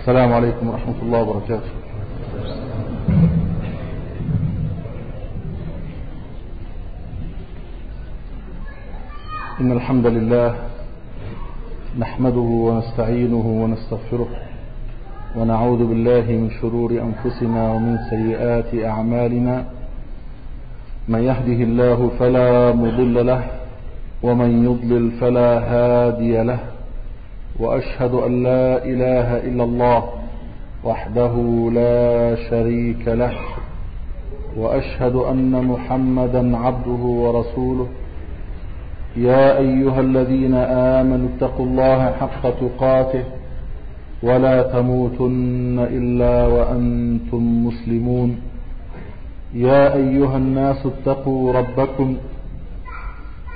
السلام عليكم ورحمة الله وبركاته. إن الحمد لله نحمده ونستعينه ونستغفره ونعوذ بالله من شرور أنفسنا ومن سيئات أعمالنا. من يهده الله فلا مضل له ومن يضلل فلا هادي له. وأشهد أن لا إله إلا الله وحده لا شريك له وأشهد أن محمدا عبده ورسوله. يا أيها الذين آمنوا اتقوا الله حق تقاته ولا تموتن إلا وأنتم مسلمون. يا أيها الناس اتقوا ربكم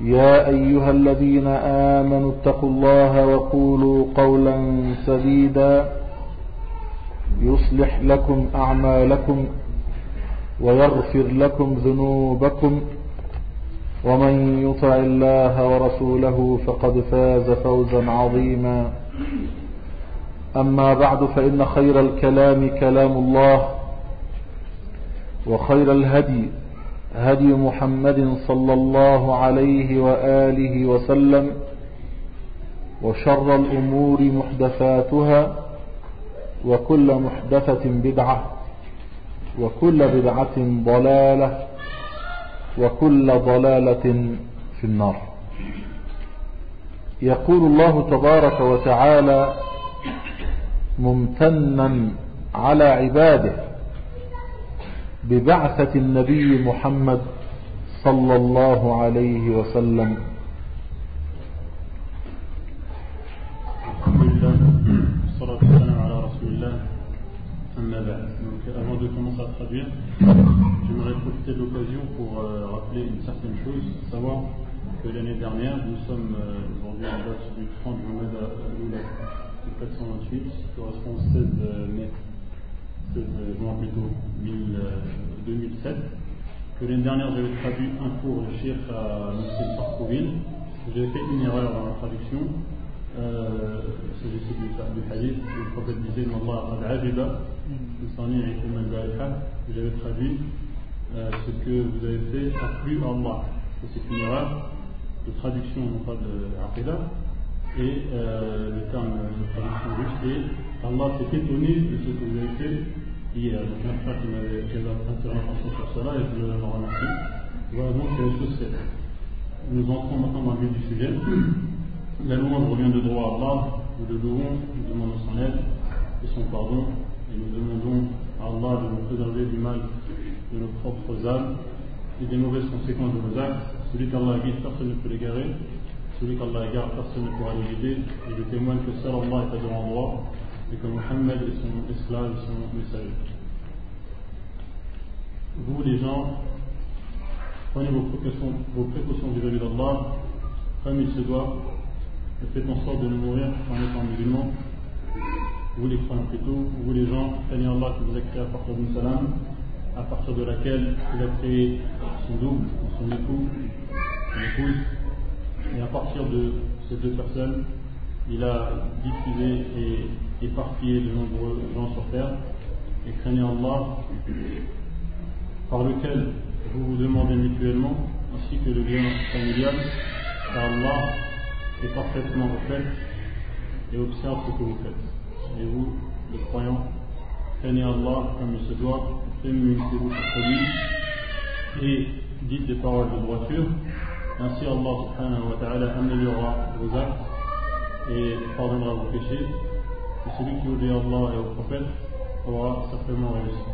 يا أيها الذين آمنوا اتقوا الله وقولوا قولا سديدا يصلح لكم أعمالكم ويغفر لكم ذنوبكم ومن يطع الله ورسوله فقد فاز فوزا عظيما أما بعد فإن خير الكلام كلام الله وخير الهدي هدي محمد صلى الله عليه وآله وسلم وشر الأمور محدثاتها وكل محدثة بدعة وكل بدعة ضلالة وكل ضلالة في النار. يقول الله تبارك وتعالى ممتنا على عباده. ببعثة النبي محمد صلى الله عليه وسلم الحمد لله والصلاة والسلام على رسول الله أما بعد avant de commencer à traduire, j'aimerais profiter de l'occasion pour euh, rappeler une certaine chose, savoir que l'année dernière, nous sommes euh, aujourd'hui en date du 30 Jumad Lula 428, qui correspond au 16 mai, de Mohamed Médo 2007. Que l'année dernière, j'avais traduit un cours de Cheikh à M. Sarkoville. J'avais fait une erreur dans la traduction. Euh, s'agissait du, du hadith, le prophète disait Allah qad ajiba, j'avais traduit euh, ce que vous avez fait a plu Allah. C'est une erreur de traduction, non pas de aqidah. Et euh, le terme de traduction juste est Allah s'est étonné de ce que vous avez fait hier. Donc un frère qui m'avait attiré l'attention sur cela et je le remercie. Voilà donc les choses faites. Nous entrons maintenant dans le vif du sujet. La louange revient de droit à Allah, nous le louons, nous demandons son aide et son pardon, et nous demandons à Allah de nous préserver du mal de nos propres âmes et des mauvaises conséquences de nos actes. Celui qu'Allah guide, personne ne peut l'égarer. Celui qu'Allah égare, personne ne pourra le guider. Et je témoigne que seul Allah est à de l'endroit et que Mohammed est son esclave et son messager. Vous, les gens, prenez vos précautions, vos précautions vis-à-vis d'Allah, comme il se doit, et faites en sorte de nous mourir en étant musulmans. Vous les croyants plutôt, vous les gens, craignez Allah qui vous a créé à partir d'une salam, à partir de laquelle il a créé son double, son époux, son épouse, et à partir de ces deux personnes, il a diffusé et éparpillé de nombreux gens sur terre, et craignez Allah, par lequel vous vous demandez mutuellement, ainsi que le bien familial, car Allah est parfaitement au fait et observe ce que vous faites. Et vous, les croyants, craignez Allah comme il se doit, féminissez-vous contre lui et dites des paroles de droiture. Ainsi Allah subhanahu wa ta'ala améliorera vos actes et pardonnera vos péchés. Et celui qui obéit à Allah et au prophète aura certainement réussi.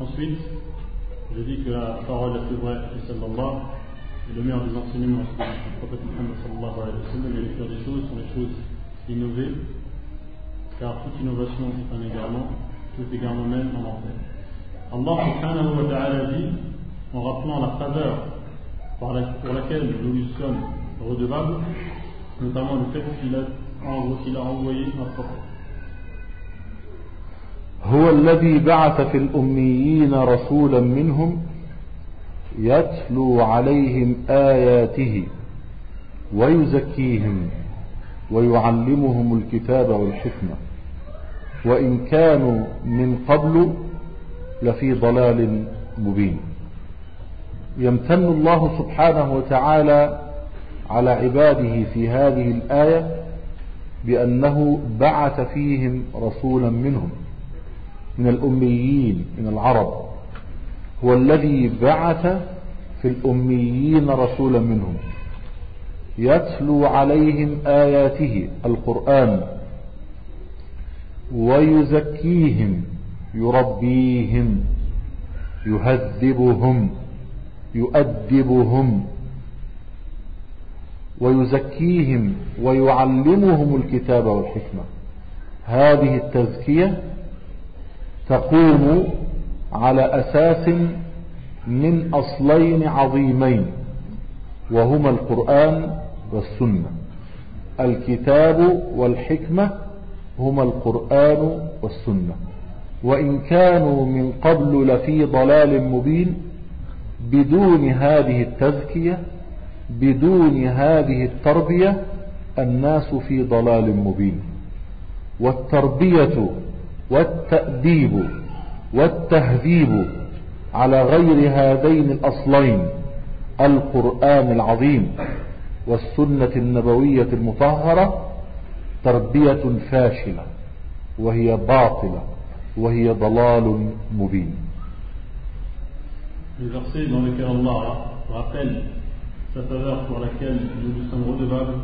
Ensuite, je dis que la parole la plus vraie est celle d'Allah et le meilleur des enseignements du prophète Muhammad sallallahu alayhi wa sallam et les pires des choses sont les choses innovées car toute innovation est un égarement tout égarement même en enfer. Allah subhanahu wa ta'ala dit, en rappelant la faveur pour laquelle nous lui sommes redevables, notamment le fait qu'il a, a envoyé prophète. هو الذي بعث في الأميين رسولا منهم يتلو عليهم آياته ويزكيهم ويعلمهم الكتاب والحكمة وإن كانوا من قبل لفي ضلال مبين يمتن الله سبحانه وتعالى على عباده في هذه الآية بأنه بعث فيهم رسولا منهم من الأميين من العرب. هو الذي بعث في الأميين رسولا منهم. يتلو عليهم آياته القرآن. ويزكيهم يربيهم يهذبهم يؤدبهم. ويزكيهم ويعلمهم الكتاب والحكمة. هذه التزكية تقوم على أساس من أصلين عظيمين وهما القرآن والسنة. الكتاب والحكمة هما القرآن والسنة. وإن كانوا من قبل لفي ضلال مبين بدون هذه التزكية بدون هذه التربية الناس في ضلال مبين. والتربية والتأديب والتهذيب على غير هذين الأصلين القرآن العظيم والسنة النبوية المطهرة تربية فاشلة وهي باطلة وهي ضلال مبين. Le verset dans lequel Allah rappelle sa faveur pour laquelle nous nous sommes redevables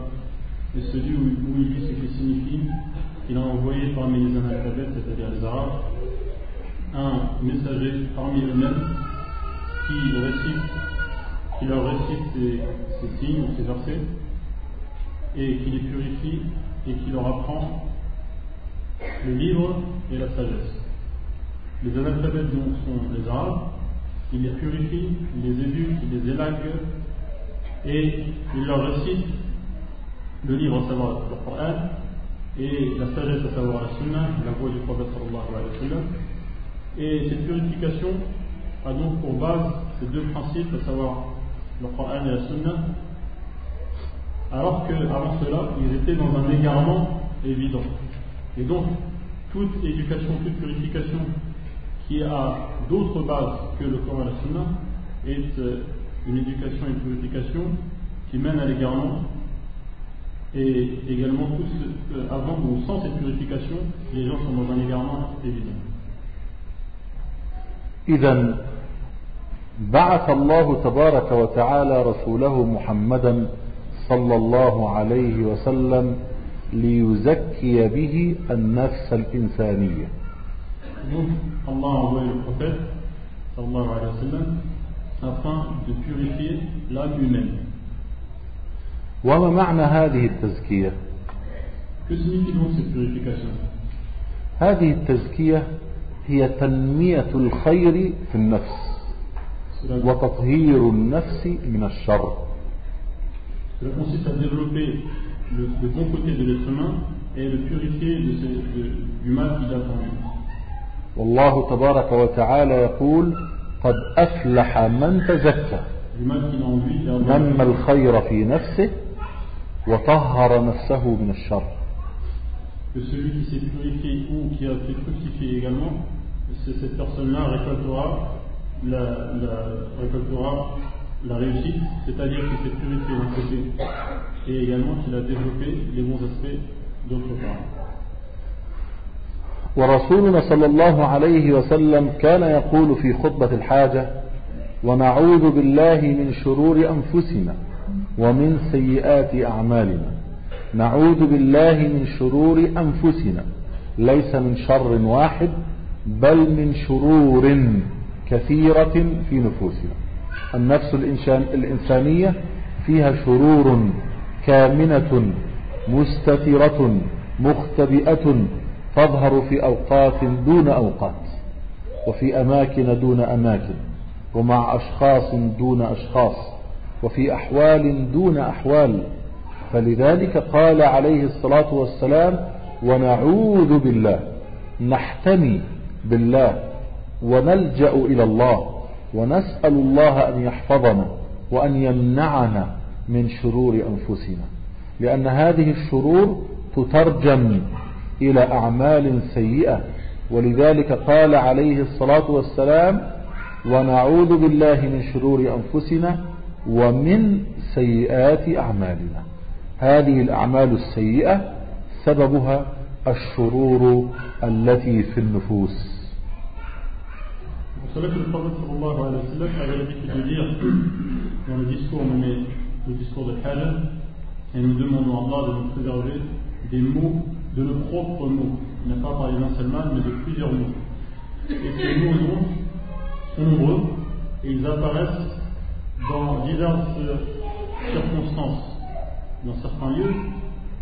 est celui où, où il dit ce qui signifie qu'il a envoyé parmi les analphabètes, c'est-à-dire les Arabes, un messager parmi eux-mêmes qui récite, qui leur récite ces, ces signes, ces versets, et qui les purifie et qui leur apprend le livre et la sagesse. Les analphabètes donc sont les Arabes, il les purifie, il les éduque, il les élague, et il leur récite le livre, à savoir le Coran, et la sagesse, à savoir la Sunna, la voix du prophète sallallahu alayhi wa sallam. Et cette purification a donc pour base ces deux principes, à savoir le Coran et la Sunna, alors qu'avant cela, ils étaient dans un égarement évident. Et donc, toute éducation, toute purification qui a d'autres bases que le Coran et la Sunna est euh, une éducation et une purification qui mène à l'égarement et également tout ce, euh, avant ou sans cette purification, les gens sont dans un égarement évident. إذا بعث الله تبارك وتعالى رسوله محمدا صلى الله عليه وسلم ليزكي به النفس الإنسانية Donc, Allah a envoyé le prophète, sallallahu alayhi wa sallam, afin de purifier l'âme humaine. وما معنى هذه التزكية Que signifie donc cette purification هذه التزكية هي تنمية الخير في النفس وتطهير النفس من الشر cela consiste à développer le, le bon côté de l'être humain et le purifier de ce- de- du mal qu'il a en lui. والله تبارك وتعالى يقول قد أفلح من تزكى Du mal qu'il a en lui, et Allah نمى الخير في نفسه وطهر نفسه من الشر que celui qui s'est purifié ou qui a été fructifié également, c'est- cette personne-là récoltera la, la- récoltera la réussite, c'est-à-dire qu'il s'est purifié d'un côté et également qu'il a développé les bons aspects d'autre part. ورسولنا صلى الله عليه وسلم كان يقول في خطبة الحاجة ونعوذ بالله من شرور أنفسنا ومن سيئات أعمالنا. نعوذ بالله من شرور أنفسنا. ليس من شر واحد بل من شرور كثيرة في نفوسنا. النفس الإنسان الإنسانية فيها شرور كامنة مستترة مختبئة تظهر في أوقات دون أوقات وفي أماكن دون أماكن ومع أشخاص دون أشخاص وفي أحوال دون أحوال. فلذلك قال عليه الصلاة والسلام ونعوذ بالله نحتمي بالله ونلجأ إلى الله ونسأل الله أن يحفظنا وأن يمنعنا من شرور أنفسنا. لأن هذه الشرور تترجم إلى أعمال سيئة. ولذلك قال عليه الصلاة والسلام ونعوذ بالله من شرور أنفسنا ومن سيئات أعمالنا. هذه الأعمال السيئة سببها الشرور التي في النفوس. وصلت الفضل صلى الله عليه وسلم على ذلك الجديد dans le discours mené, le discours de Khalil, et nous demandons à Allah de nous préserver des mots de nos propres mots. N'a pas parlé d'un seul mal, mais de plusieurs mots. Et ces mots donc sont nombreux et ils apparaissent dans diverses circonstances, dans certains lieux,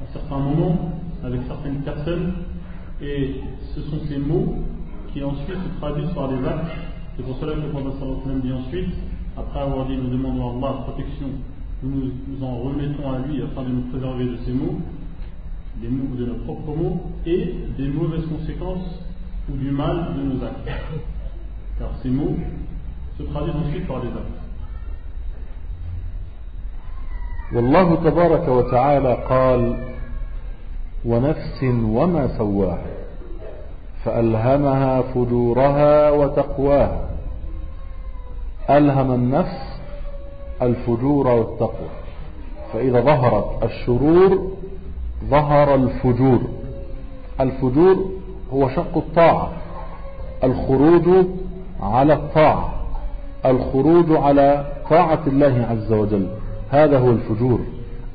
à certains moments, avec certaines personnes. Et ce sont ces mots qui ensuite se traduisent par des actes c'est pour cela que le prophète sallallahu dit ensuite, après avoir dit nous demandons à Allah protection, nous nous en remettons à lui afin de nous préserver de ces mots, des mots de nos propres mots, et des mauvaises conséquences ou du mal de nos actes. Car ces mots se traduisent ensuite par des actes. والله تبارك وتعالى قال ونفس وما سواها فألهمها فجورها وتقواها ألهم النفس الفجور والتقوى فإذا ظهرت الشرور ظهر الفجور. الفجور هو شق الطاعة. الخروج على الطاعة. الخروج على طاعة الله عز وجل. هذا هو الفجور.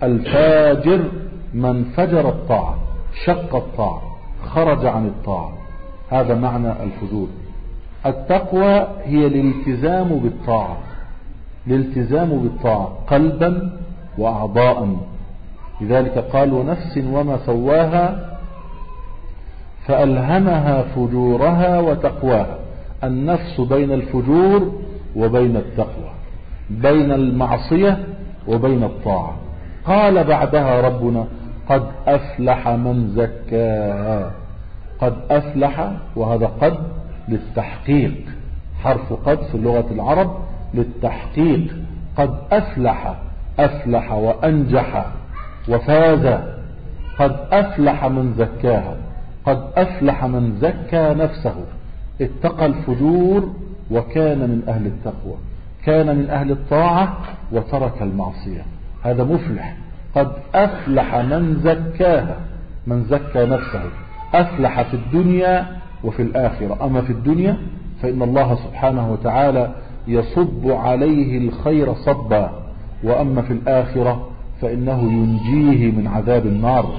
الفاجر من فجر الطاعة. شق الطاعة. خرج عن الطاعة. هذا معنى الفجور. التقوى هي الالتزام بالطاعة. الالتزام بالطاعة قلبا وأعضاء لذلك قال ونفس وما سواها فألهمها فجورها وتقواها. النفس بين الفجور وبين التقوى بين المعصية وبين الطاعة. قال بعدها ربنا قد أفلح من زكاها قد أفلح وهذا قد للتحقيق حرف قد في لغة العرب للتحقيق. قد أفلح أفلح وأنجح. وفاز. قد أفلح من زكاها. قد أفلح من زكى نفسه. اتقى الفجور وكان من أهل التقوى. كان من أهل الطاعة وترك المعصية. هذا مفلح. قد أفلح من زكاها. من زكى نفسه. أفلح في الدنيا وفي الآخرة. أما في الدنيا فإن الله سبحانه وتعالى يصب عليه الخير صبا. وأما في الآخرة فإنه ينجيه من عذاب النار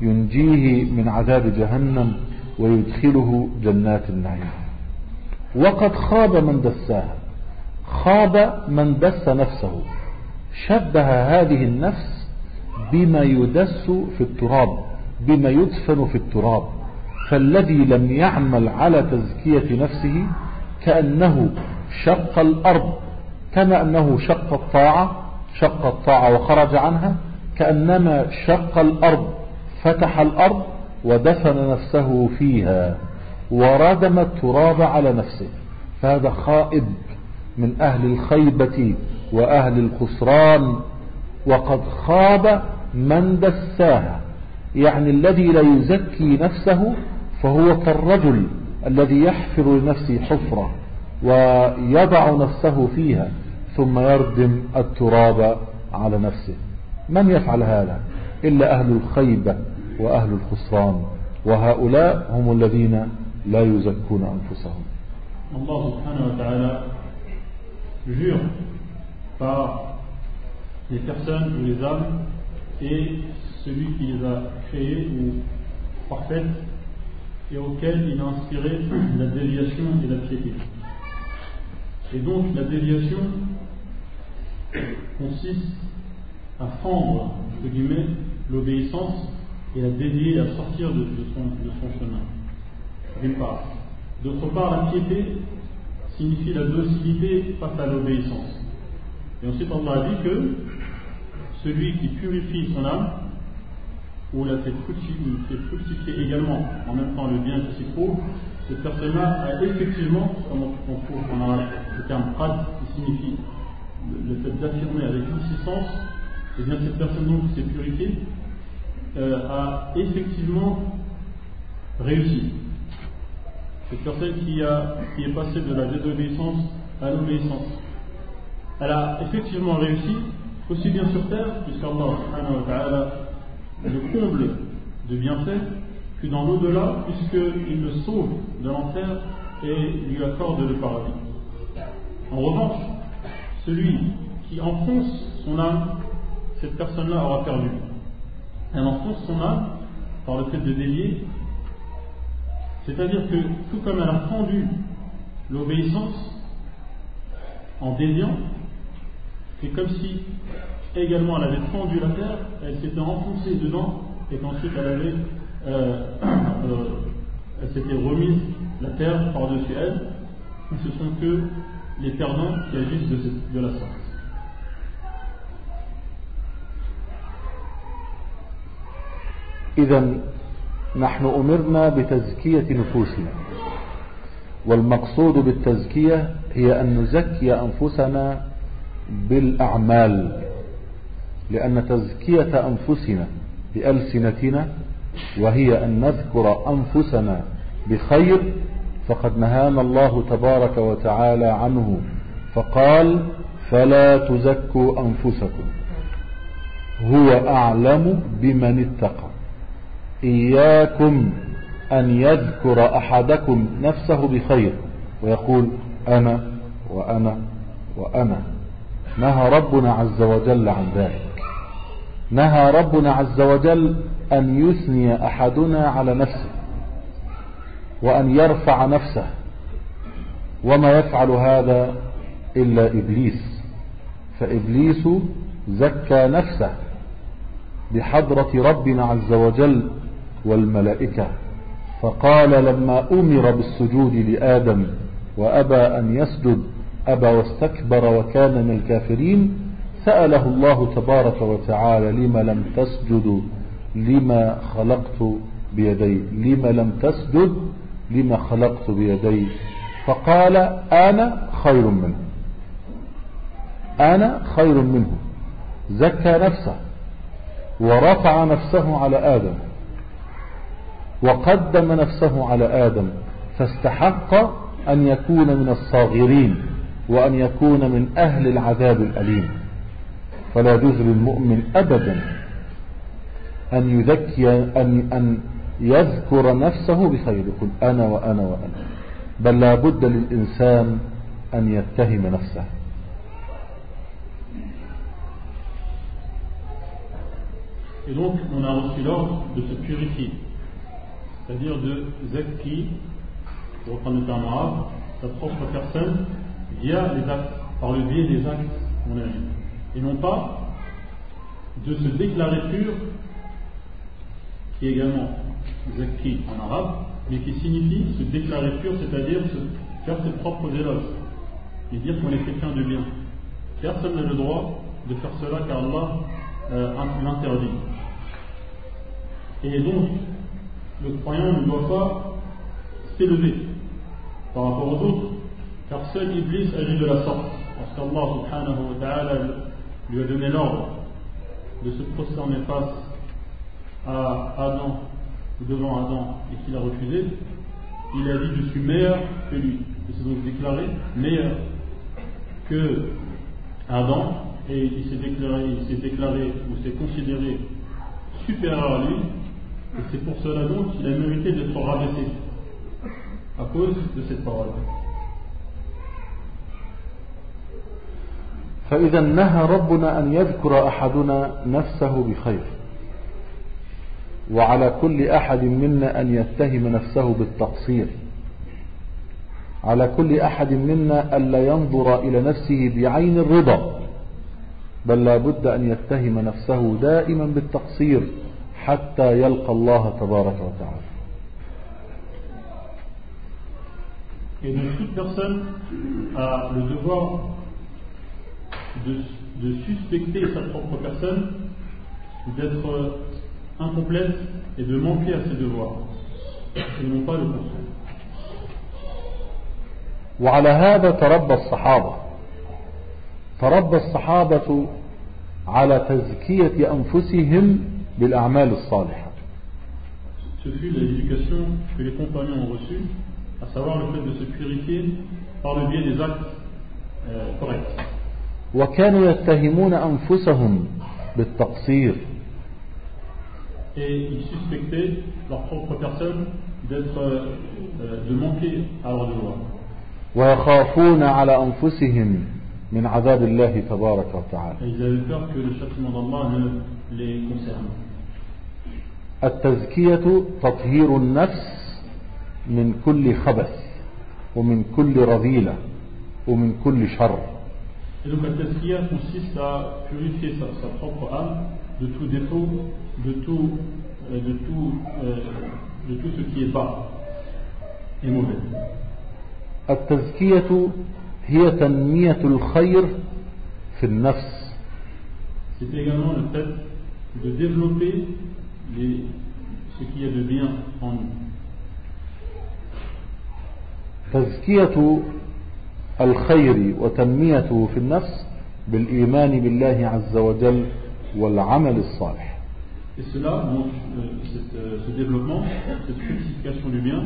ينجيه من عذاب جهنم ويدخله جنات النعيم. وقد خاب من دساها خاب من دس نفسه شبه هذه النفس بما يدس في التراب بما يدفن في التراب. فالذي لم يعمل على تزكية نفسه كأنه شق الأرض كما أنه شق الطاعة شق الطاعة وخرج عنها كأنما شق الأرض فتح الأرض ودفن نفسه فيها وردم التراب على نفسه. فهذا خائب من أهل الخيبة وأهل الخسران وقد خاب من دساها. يعني الذي لا يزكي نفسه فهو كالرجل الذي يحفر لنفسه حفرة ويضع نفسه فيها. ثم يردم التراب على نفسه من يفعل هذا إلا أهل الخيبة وأهل الخسران وهؤلاء هم الذين لا يزكون أنفسهم الله سبحانه وتعالى jure par les personnes ou les âmes et celui qui les a créées ou parfaites et auquel il a inspiré la déviation et la piété. Et donc la déviation consiste à fendre, entre guillemets, l'obéissance et à dévier, à sortir de, son, chemin. d'une part. D'autre part, la piété signifie la docilité face à l'obéissance. Et ensuite, Allah a dit que celui qui purifie son âme, ou la fait fructifier, également en même temps le bien qui s'y trouve, cette personne-là a effectivement, comme on arabe le terme prad, qui signifie le, fait d'affirmer avec insistance, et eh bien cette personne donc qui s'est purifiée euh, a effectivement réussi. Cette personne qui, a, qui est passée de la désobéissance à l'obéissance, elle a effectivement réussi, aussi bien sur terre, puisqu'Allah le comble de bienfaits, que dans l'au-delà, puisqu'il le sauve de l'enfer et lui accorde le paradis. En revanche, celui qui enfonce son âme, cette personne-là aura perdu. Elle enfonce son âme par le fait de délier, c'est-à-dire que tout comme elle a fendu l'obéissance en déliant, c'est comme si également elle avait fendu la terre, elle s'était enfoncée dedans et qu'ensuite elle avait elle s'était remise la terre par-dessus elle. Ce sont que les perdants qui agissent de, de la sorte. إذا نحن أمرنا بتزكية نفوسنا والمقصود بالتزكية هي أن نزكي أنفسنا بالأعمال لأن تزكية أنفسنا بألسنتنا وهي أن نذكر أنفسنا بخير فقد نهانا الله تبارك وتعالى عنه فقال فلا تزكوا أنفسكم. هو أعلم بمن اتقى. إياكم أن يذكر أحدكم نفسه بخير ويقول أنا وأنا وأنا. نهى ربنا عز وجل عن ذلك. نهى ربنا عز وجل أن يثني أحدنا على نفسه وأن يرفع نفسه وما يفعل هذا إلا إبليس. فإبليس زكى نفسه بحضرة ربنا عز وجل والملائكة فقال لما أمر بالسجود لآدم وأبى أن يسجد أبى واستكبر وكان من الكافرين سأله الله تبارك وتعالى لما لم تسجد لما خلقت بيدي؟ لما لم تسجد لما خلقت بيدي؟ فقال أنا خير منه. أنا خير منه. زكى نفسه ورفع نفسه على آدم. وقدم نفسه على آدم. فاستحق أن يكون من الصاغرين وأن يكون من أهل العذاب الأليم. فلا يجوز للمؤمن أبدا. أن يذكي أن, أن يذكر نفسه بخير يقول أنا وأنا وأنا بل لا بد للإنسان أن يتهم نفسه Et donc, on a reçu l'ordre de se purifier, c'est-à-dire de zakki, pour reprendre le terme arabe, sa propre personne, via les actes, par le biais des actes qu'on a vu. Et non pas de se déclarer pur, qui est également zakki en arabe, mais qui signifie se déclarer pur, c'est-à-dire faire ses propres éloges, et dire qu'on est quelqu'un de bien. Personne n'a le droit de faire cela car Allah euh, l'interdit. Et donc, le croyant ne doit pas s'élever par rapport aux autres, car seul Iblis agit de la sorte. Parce qu'Allah subhanahu wa ta'ala lui a donné l'ordre de se prosterner face à Adam, ou devant Adam, et qu'il a refusé, il a dit Je suis meilleur que lui. Il s'est donc déclaré meilleur que Adam, et il s'est déclaré, il s'est déclaré ou s'est considéré supérieur à lui, et c'est pour cela donc qu'il a mérité d'être rabaissé à cause de cette parole. فإذا نهى ربنا أن يذكر أحدنا نفسه بخير وعلى كل أحد منا أن يتهم نفسه بالتقصير. على كل أحد منا ألا ينظر إلى نفسه بعين الرضا بل لا بد أن يتهم نفسه دائما بالتقصير حتى يلقى الله تبارك وتعالى. Et donc toute personne a le devoir de, de suspecter sa propre personne d'être incomplète et de manquer à ses devoirs, et non pas le contraire. وعلى هذا تربى الصحابة تربى الصحابة على تزكية أنفسهم بالأعمال الصالحة Ce fut l'éducation que les compagnons ont reçue, à savoir le fait de se purifier par le biais des actes euh, corrects. وكانوا يتهمون أنفسهم بالتقصير et ils suspectaient leur propre personne d'être euh, euh, de manquer à leur devoir. ويخافون على أنفسهم من عذاب الله تبارك وتعالى. التزكية تطهير النفس من كل خبث ومن كل رذيلة ومن كل شر. De tout défaut, de tout, euh, de tout, euh, de tout ce qui est bas et mauvais. التزكية هي تنمية الخير في النفس C'est également le fait de développer les- ce qu'il y a de bien en nous. تزكية الخير وتنميته في النفس بالإيمان بالله عز وجل والعمل الصالح Et cela, euh, cette, euh, ce développement, cette purification du bien,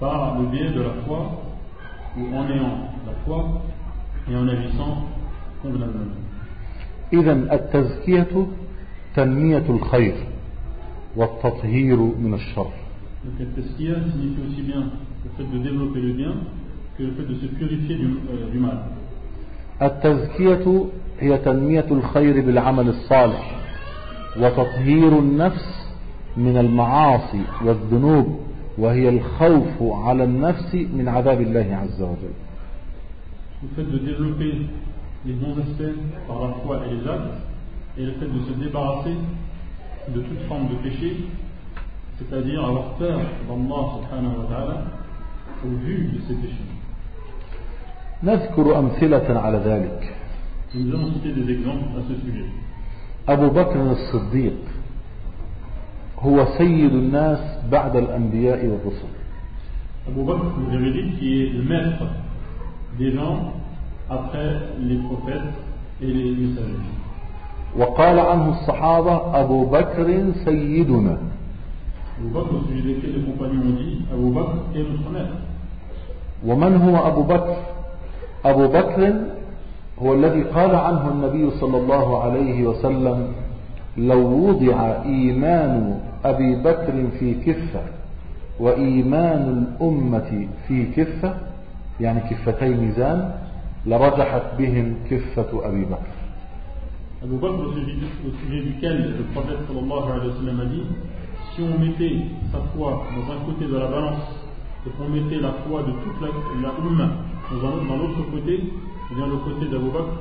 par le biais de la foi, ou en ayant la foi et en agissant convenablement. إذا التزكية تنمية الخير والتطهير من الشر Donc la tazkiya signifie aussi bien le fait de développer le bien que le fait de se purifier du, euh, du mal. التزكية هي تنمية الخير بالعمل الصالح وتطهير النفس من المعاصي والذنوب وهي الخوف على النفس من عذاب الله عز وجل Le fait de développer les bons aspects par la foi et les actes, et le fait de se débarrasser de toute forme de péché, c'est-à-dire avoir peur d'Allah subhanahu wa ta'ala au vu de ces péchés. نذكر أمثلة على ذلك Et nous allons citer des exemples à ce sujet. أبو بكر الصديق هو سيد الناس بعد الأنبياء والرسل Abu Bakr, vous avez dit, qui est le maître des gens après les prophètes et les messagers. وقال عنه الصحابة أبو بكر سيدنا Abu Bakr, au sujet desquels les compagnons ont dit, Abu Bakr est notre maître. ومن هو أبو بكر أبو بكر هو الذي قال عنه النبي صلى الله عليه وسلم لو وضع إيمان أبي بكر في كفة وإيمان الأمة في كفة يعني كفتي ميزان لرجحت بهم كفة أبي بكر Abu Bakr, au sujet, duquel le prophète sallallahu alayhi wa sallam a dit si on mettait sa foi dans un côté de la balance et qu'on mettait la foi de toute la, la Ummah dans l'autre côté, eh bien le côté d'Abu Bakr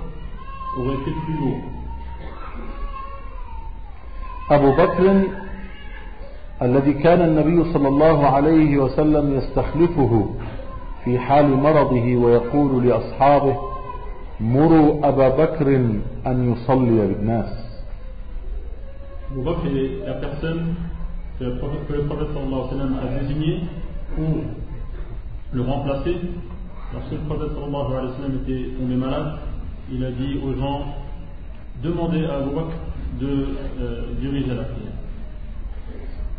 aurait été plus lourd. Abu Bakr, الذي كان النبي صلى الله عليه وسلم يستخلفه في حال مرضه ويقول لأصحابه مروا أبا بكر أن يصلي بالناس أبو بكر la personne que le prophète صلى الله عليه وسلم a désigné Lorsque le prophète sallallahu alayhi wa sallam était tombé malade, il a dit aux gens demandez à Abu Bakr de euh, diriger la prière.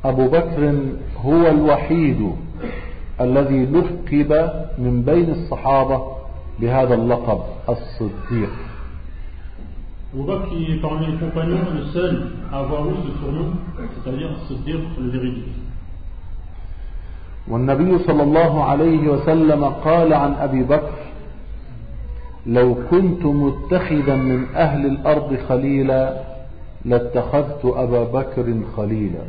أبو بكر هو الوحيد الذي لقب من بين الصحابة بهذا اللقب الصديق Abu Bakr qui est parmi les compagnons le seul à avoir eu ce surnom, c'est-à-dire se dire le véridique. والنبي صلى الله عليه وسلم قال عن أبي بكر لو كنت متخذا من أهل الأرض خليلا لاتخذت أبا بكر خليلا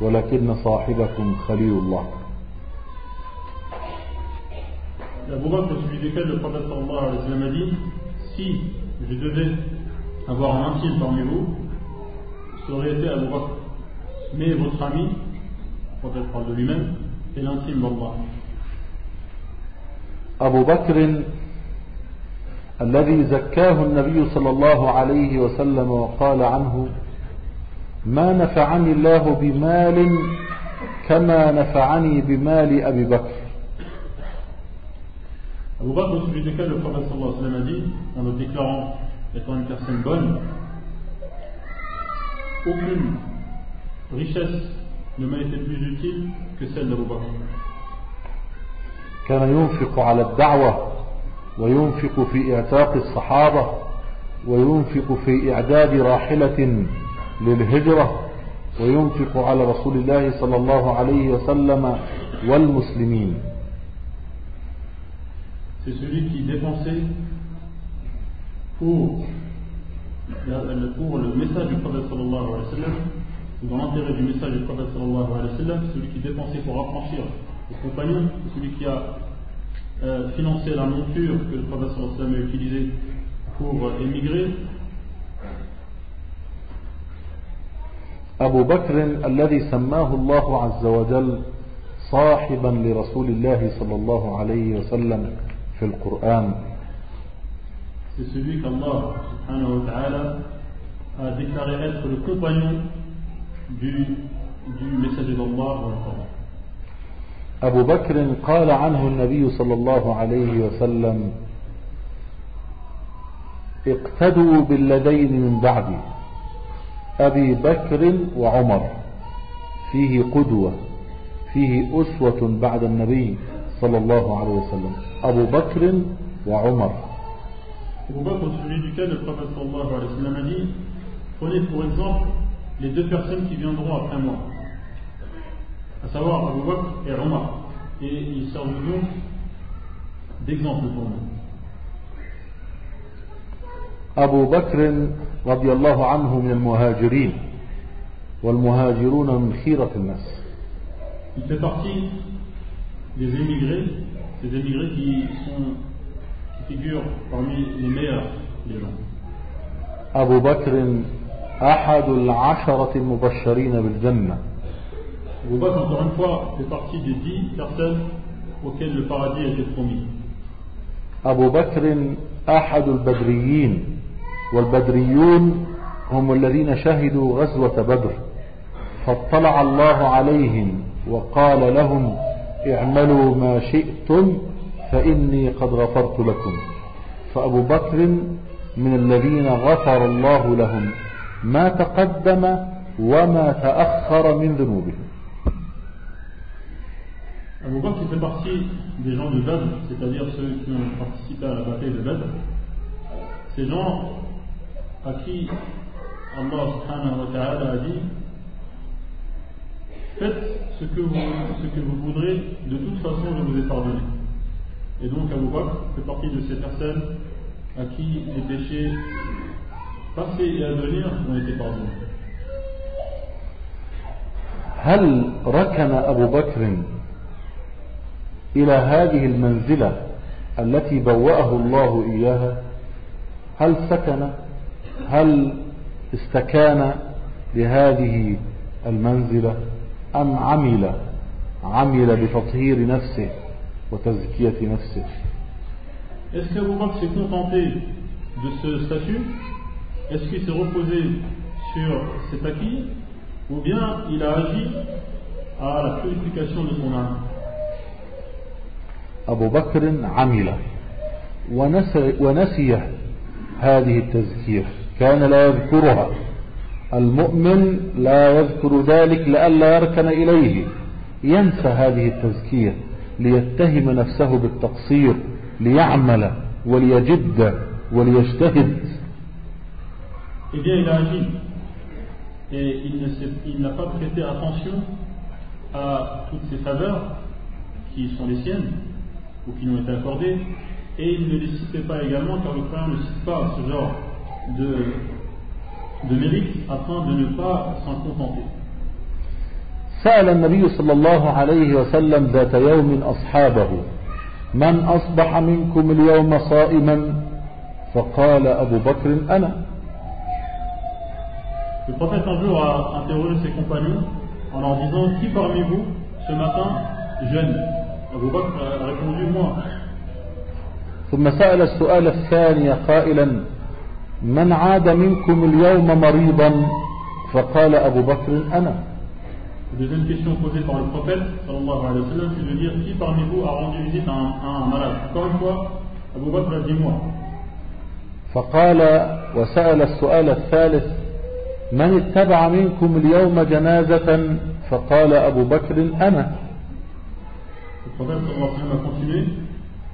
ولكن صاحبكم خليل الله Abu Bakr, celui duquel le prophète sallallahu alayhi wa sallam a dit si je devais avoir un intime parmi vous, ça aurait été Abu Bakr. Mais votre ami, le prophète parle de lui-même, l'intime d'Allah. أبو بكر الذي زكاه النبي صلى الله عليه وسلم وقال عنه ما نفعني الله بمال كما نفعني بمال أبي بكر Abu Bakr, au sujet duquel le prophète sallallahu alayhi wa sallam a dit, en le déclarant étant une personne bonne, aucune richesse ne m'a été plus utile que celle d'Abu Bakr. كان ينفق على الدعوة وينفق في إعتاق الصحابة وينفق في إعداد راحلة للهجرة وينفق على رسول الله صلى الله عليه وسلم والمسلمين dans l'intérêt du message du prophète sallallahu alayhi wa sallam, celui qui dépensait pour affranchir les compagnons, celui qui a euh, financé la monture que le prophète sallallahu alayhi wa sallam a utilisée pour euh, émigrer, أبو بكر الذي سماه الله عز وجل صاحبا لرسول الله صلى الله عليه وسلم في القرآن C'est celui qu'Allah subhanahu wa ta'ala a déclaré être le compagnon du, du messager d'Allah dans le Coran. أبو بكر قال عنه النبي صلى الله عليه وسلم اقتدوا بالذين من بعدي أبي بكر وعمر فيه قدوة فيه أسوة بعد النبي صلى الله عليه وسلم أبو بكر وعمر Abu Bakr, celui duquel le prophète sallallahu alayhi wa sallam a dit Prenez pour exemple les deux personnes qui viendront après moi, à savoir Abu Bakr et Omar, et ils servent donc d'exemple pour nous. أبو بكر رضي الله عنه من المهاجرين والمهاجرون من خيرة الناس Il fait partie des émigrés, ces émigrés qui, sont, qui figurent parmi les meilleurs des gens. أبو بكر أحد العشرة المبشرين بالجنة. Abu Bakr, encore une fois, fait partie des dix personnes auxquelles le paradis a été promis. أبو بكر أحد البدريين والبدريون هم الذين شهدوا غزوة بدر. فاطلع الله عليهم وقال لهم اعملوا ما شئتم فإني قد غفرت لكم. فأبو بكر من الذين غفر الله لهم. ما تقدم وما تأخر من ذنوبهم Abu Bakr qui fait partie des gens de Badr, c'est-à-dire ceux qui ont participé à la bataille de Badr. Ces gens à qui Allah subhanahu wa ta'ala a dit Faites ce que, vous, ce que vous voudrez, de toute façon je vous ai pardonné. Et donc Abu Bakr fait partie de ces personnes à qui les péchés passés et à venir ont été pardonnés. هل ركن أبو بكر إلى هذه المنزلة التي بوأه الله إياها؟ هل سكن؟ هل استكان لهذه المنزلة؟ أم عمل؟ عمل بتطهير نفسه وتزكية نفسه؟ Est-ce qu'Abu Bakr s'est contenté de ce statut? Est-ce qu'il s'est reposé sur cet acquis Ou bien il a agi à la purification de son âme أبو بكر عمل. ونسي, ونسي هذه التزكية كان لا يذكرها. المؤمن لا يذكر ذلك لئلا يركن إليه. ينسى هذه التزكية ليتهم نفسه بالتقصير ليعمل وليجد وليجتهد. Eh bien, il a agi. Et il ne s'est- il n'a pas prêté attention à toutes ces faveurs qui sont les siennes, ou qui lui ont été accordées, et il ne les citait pas également, car le Coran ne cite pas ce genre de, de mérite afin de ne pas s'en contenter. سأل النبي صلى الله عليه وسلم ذات يوم أصحابه من أصبح منكم اليوم صائما فقال أبو بكر أنا Le prophète un jour a interrogé ses compagnons en leur disant Qui parmi vous, ce matin, jeûne Abu Bakr a répondu Moi. ثم سأل السؤال الثاني قائلا من عاد منكم اليوم مريضا فقال أبو بكر أنا La deuxième question posée par le prophète, sallallahu alayhi wa sallam, c'est de dire qui parmi vous a rendu visite à un, à un malade Encore une fois, Abu Bakr a dit moi. فقال وسأل السؤال الثالث من اتبع منكم اليوم جنازة فقال أبو بكر أنا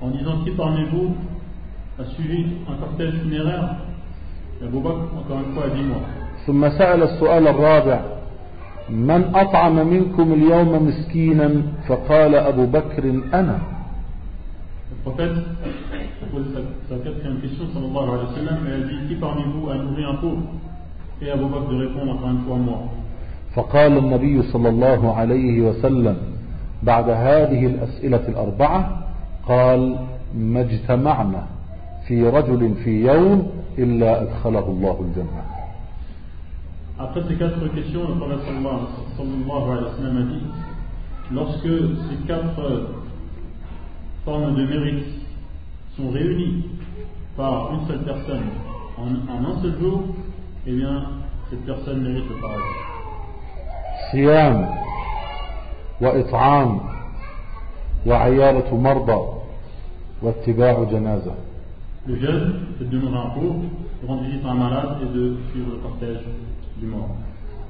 en disant qui parmi vous a suivi un cortège funéraire Et Abu Bakr, encore une fois, a dit moi. ثم سأل السؤال الرابع من أطعم منكم اليوم مسكينا فقال أبو بكر أنا prophète a posé sa, sa quatrième question, sallallahu alayhi wa sallam, et a dit qui parmi vous a nourri un pauvre Et Abu Bakr de répondre encore une fois moi. فقال النبي صلى الله عليه وسلم بعد هذه الأسئلة الأربعة قال ما اجتمعنا في رجل في يوم إلا أدخله الله الجنة Après ces quatre questions, le prophète sallallahu alayhi wa sallam a dit lorsque ces quatre euh, formes de mérite sont réunies par une seule personne en, en un seul jour, eh bien, cette personne mérite le paradis. صيام وإطعام وعيادة مرضى واتباع جنازة Le jeûne, c'est de nourrir un pauvre, de rendre visite à un malade et de suivre le cortège du mort.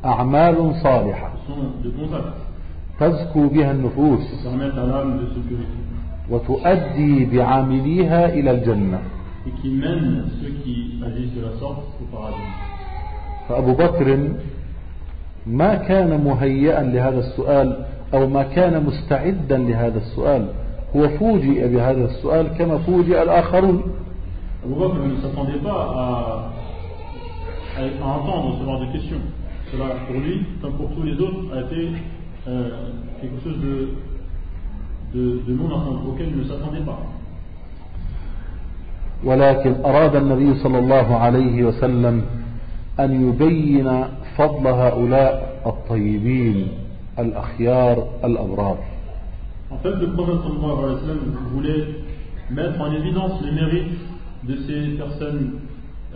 أعمال صالحة Ce sont de bons actes تزكو بها النفوس qui permettent à l'âme de se purifier وتؤدي بعامليها إلى الجنة et qui mènent ceux qui agissent de la sorte au paradis. فأبو بكر ما كان مهيئا لهذا السؤال أو ما كان مستعدا لهذا السؤال. هو فوجئ بهذا السؤال كما فوجئ الآخرون. أبو بكر لم يستطيع أن يستطيع أن يستطيع أن يستطيع أن يستطيع ولكن أراد النبي صلى الله عليه وسلم أن يبين فضل هؤلاء الطيبين الأخيار الأبرار En fait, le prophète sallallahu alayhi wa sallam voulait mettre en évidence les mérites de ces personnes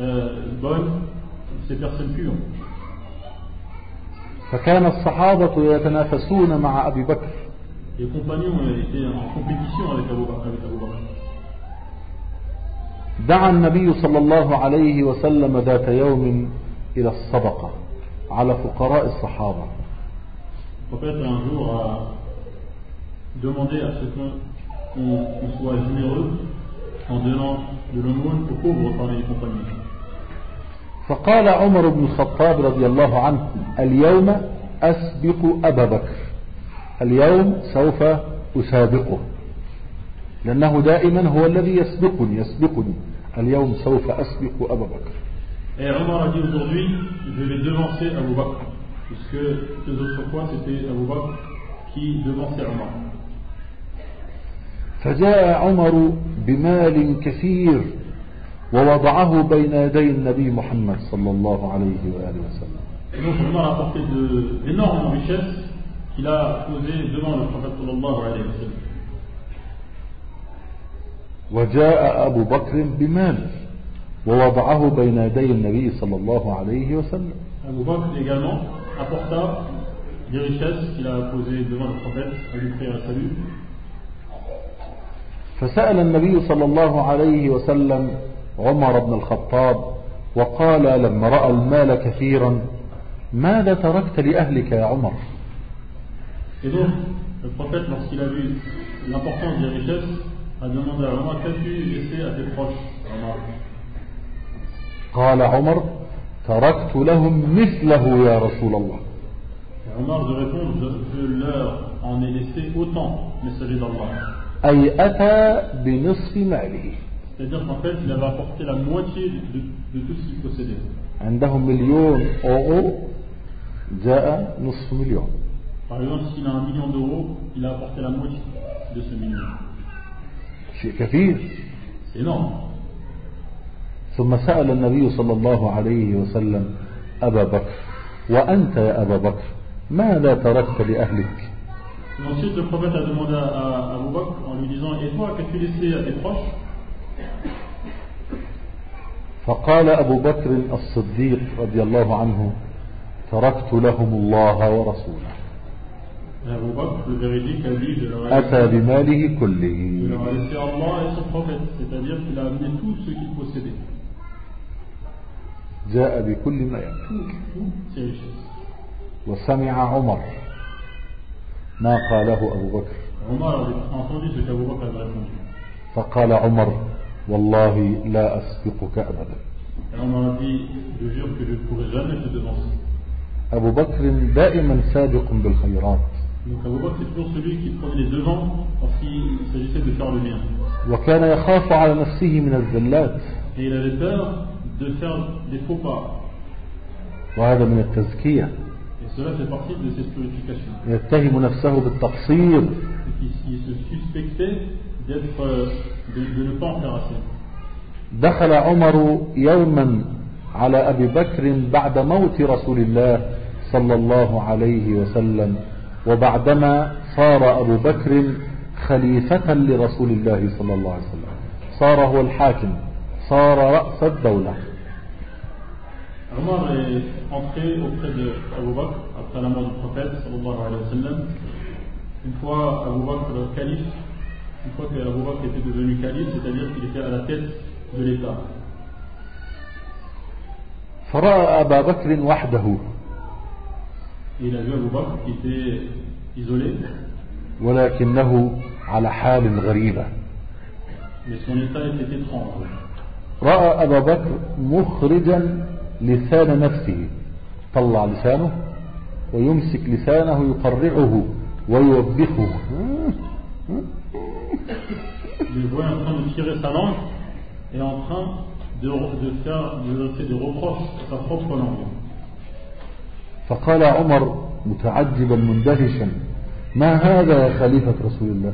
euh, bonnes, ces personnes pures. فكان الصحابة يتنافسون مع أبي بكر Les compagnons étaient en compétition avec Abu Bakr. Avec Abu Bakr. دعا النبي صلى الله عليه وسلم ذات يوم إلى الصدقة على فقراء الصحابة. Le prophète un jour a demandé à ce qu'on qu'on- qu'on soit généreux en donnant de l'aumône aux pauvres parmi les compagnons. فقال عمر بن الخطاب رضي الله عنه اليوم أسبق أبا بكر. اليوم سوف أسابقه. لأنه دائما هو الذي يسبقني يسبقني. اليوم سوف أسبق أبا بكر. Et Omar a dit aujourd'hui, je vais devancer Abu Bakr, puisque les autres fois c'était Abu Bakr qui devançait Omar. فجاء عمر بمال كثير ووضعه بين يدي النبي محمد صلى الله عليه وآله وسلم Et donc Omar a apporté de- d'énormes richesses qu'il a posées devant le prophète sallallahu alayhi wa sallam. وجاء أبو بكر بمال ووضعه بين يدي النبي صلى الله عليه وسلم Abu Bakr également apporta des richesses qu'il a posées devant le prophète à lui faire un salut. فسأل النبي صلى الله عليه وسلم عمر بن الخطاب وقال لما رأى المال كثيرا ماذا تركت لأهلك يا عمر Et donc, le prophète, lorsqu'il a vu l'importance des richesses, a demandé à Omar qu'as-tu laissé à tes proches Omar قال عمر تركت لهم مثله يا رسول الله. عمر أي أتى بنصف ماله. عندهم مليون أورو جاء نصف مليون. شيء كثير. ثم سأل النبي صلى الله عليه وسلم أبا بكر وأنت يا أبا بكر ماذا تركت لأهلك؟ Et ensuite, le prophète a demandé à, Abu Bakr en lui disant Et toi, qu'as-tu laissé à tes proches? فقال أبو بكر الصديق رضي الله عنه تركت لهم الله ورسوله. أتى بماله كله. جاء بكل ما يملك. وسمع عمر ما قاله أبو بكر. فقال عمر والله لا أسبقك أبدا. أبو بكر دائما سابق بالخيرات. وكان يخاف على نفسه من الزلات de faire des faux pas. وهذا من التزكية. يتهم نفسه بالتقصير. دخل عمر يوما على أبي بكر بعد موت رسول الله صلى الله عليه وسلم وبعدما صار أبو بكر خليفة لرسول الله صلى الله عليه وسلم صار هو الحاكم صار رأس الدولة Omar est entré auprès de Abu Bakr après la mort du prophète sallallahu alayhi wa sallam. Une fois Abu Bakr le calife, une fois que Abu Bakr était devenu calife, c'est-à-dire qu'il était à la tête de l'État. فرأى أبا بكر وحده il a vu Abu Bakr qui était isolé, ولكنه على حال غريبة mais son état était étrange. رأى أبا بكر مخرجا لسان نفسه طلع لسانه ويمسك لسانه يقرعه ويوبخه. Il le voit en train de tirer sa langue et en train de, de faire de faire des reproches à sa propre langue. فقال عمر متعجبا مندهشا ما هذا يا خليفة رسول الله؟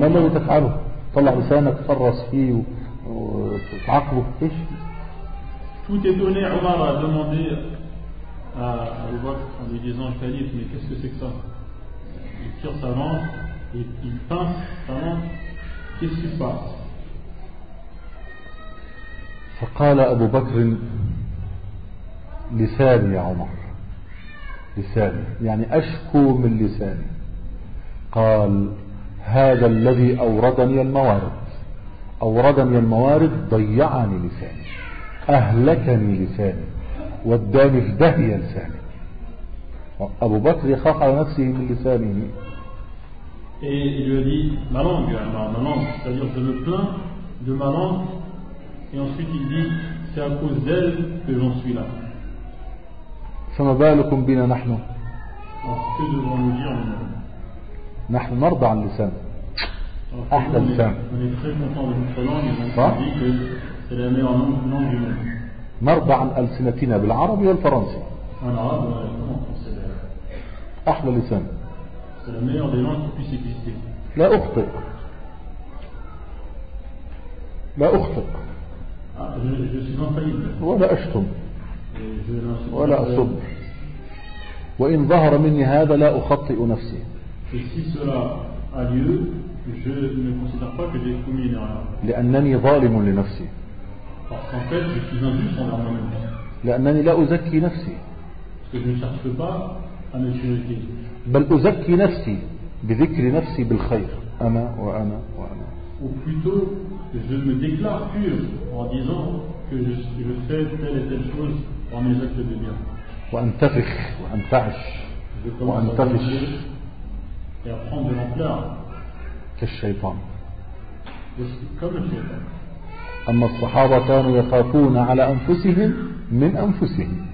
ما الذي تفعله؟ طلع لسانك تفرس فيه و- وتعاقبه. إيش؟ Tout étonné, Omar a demandé à Abu Bakr en lui disant Calife, mais qu'est-ce que c'est que ça Il tire sa langue, et il pince sa langue, qu'est-ce qui se passe فقال أبو بكر لساني يا عمر لساني يعني أشكو من لساني قال هذا الذي أوردني الموارد أوردني الموارد ضيعني لساني أهلكني لساني وداني في داهية لساني أبو بكر يخاف على نفسه من لسانه Et il lui a dit Ma langue, ma, langue, c'est-à-dire je me plains de ma langue, et ensuite il dit C'est à cause d'elle que j'en suis là. فما بالكم بنا نحن Alors que devons-nous dire nous نحن نرضى عن que أحلى لسان. on est très content de notre langue et on Ah. dit que مربع ألسنتنا بالعربي والفرنسي. أحلى لسان. لا أخطئ. لا أخطئ. ولا أشتم. ولا أصب. وإن ظهر مني هذا لا أخطئ نفسي. لأنني ظالم لنفسي. Parce qu'en fait, je suis injuste envers moi-même. لأنني لا أزكي نفسي Parce que je ne cherche pas à me purifier. بل أزكي نفسي بذكر نفسي بالخير أنا وأنا وأنا Ou plutôt, je me déclare pur en disant que je, je fais telle et telle chose par mes actes de bien. وأنتفخ وأنتعش Je commence à وأنتفش gonfler et à prendre de l'ampleur, كالشيطان de- comme le shaitan. أما الصحابة كانوا يخافون على أنفسهم من أنفسهم.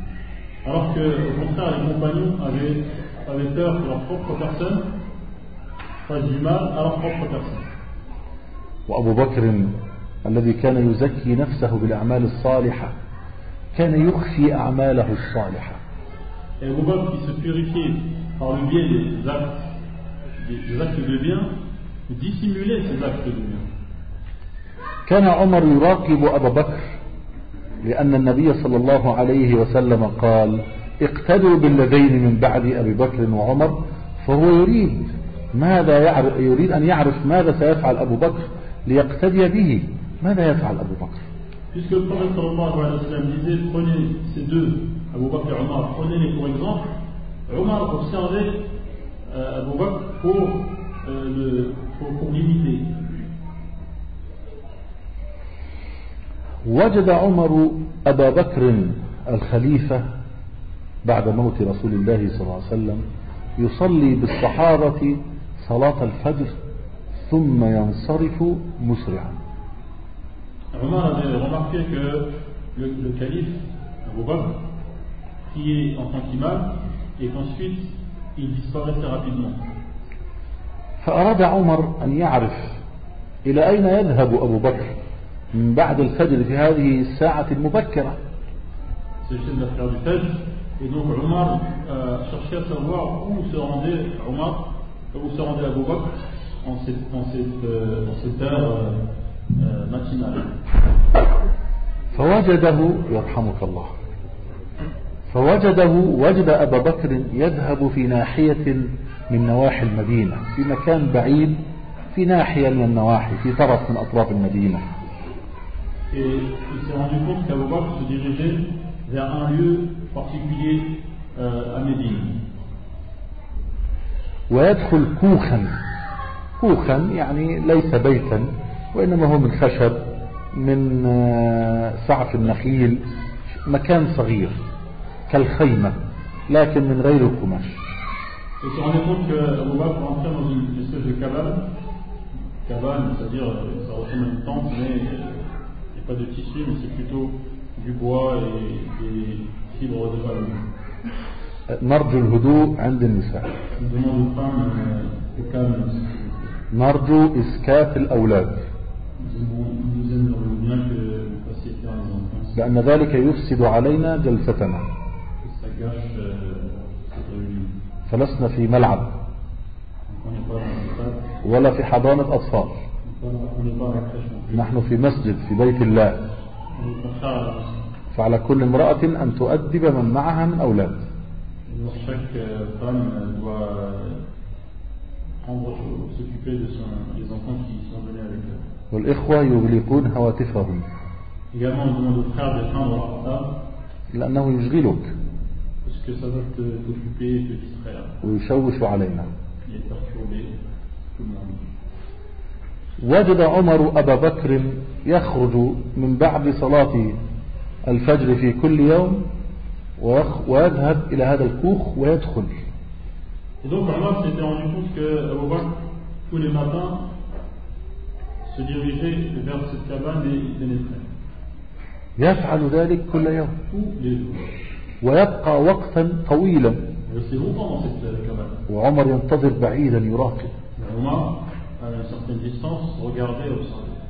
وأبو بكر الذي كان يزكي نفسه بالأعمال الصالحة كان يخفي أعماله الصالحة. Dissimuler ses actes de bien. كان عمر يراقب أبا بكر لأن النبي صلى الله عليه وسلم قال اقتدوا بالذين من بعد أبي بكر وعمر فهو يريد ماذا يعرف يريد أن يعرف ماذا سيفعل أبو بكر ليقتدي به ماذا يفعل أبو بكر Puisque le prophète sallallahu alayhi wa sallam disait prenez ces deux, Abu Bakr et Omar, prenez-les pour exemple, Omar observait euh, Abu Bakr pour, euh, le, pour, pour l'imiter. وجد عمر أبا بكر الخليفة بعد موت رسول الله صلى الله عليه وسلم يصلي بالصحابة صلاة الفجر ثم ينصرف مسرعا Omar avait remarqué que le, le calife, Abu Bakr, priait en tant qu'imam et qu'ensuite il disparaissait rapidement. فأراد عمر أن يعرف إلى أين يذهب أبو بكر من بعد الفجر في هذه الساعة المبكرة. فوجده يرحمك الله. فوجده وجد أبا بكر يذهب في ناحية من نواحي المدينة في مكان بعيد في ناحية من النواحي في طرف من أطراف المدينة. et il s'est rendu compte qu'Abu Bakr se dirigeait vers un lieu particulier euh, à Médine. ويدخل كوخا كوخا يعني ليس بيتا وإنما هو من خشب من آه، سعف النخيل مكان صغير كالخيمة لكن من غير القماش. كبان c'est pas de tissu, mais c'est plutôt du bois et des fibres de palme. نرجو الهدوء عند النساء. نرجو إسكات الأولاد. لأن ذلك يفسد علينا جلستنا. فلسنا في ملعب. ولا في حضانة أطفال. نحن في مسجد في بيت الله. فعلى كل امرأة أن تؤدب من معها من أولاد. والإخوة يغلقون هواتفهم. لأنه يشغلك. ويشوش علينا. وجد عمر أبا بكر يخرج من بعد صلاة الفجر في كل يوم ويذهب إلى هذا الكوخ ويدخل. يفعل ذلك كل يوم. ويبقى وقتا طويلا. وعمر ينتظر بعيدا يراقب.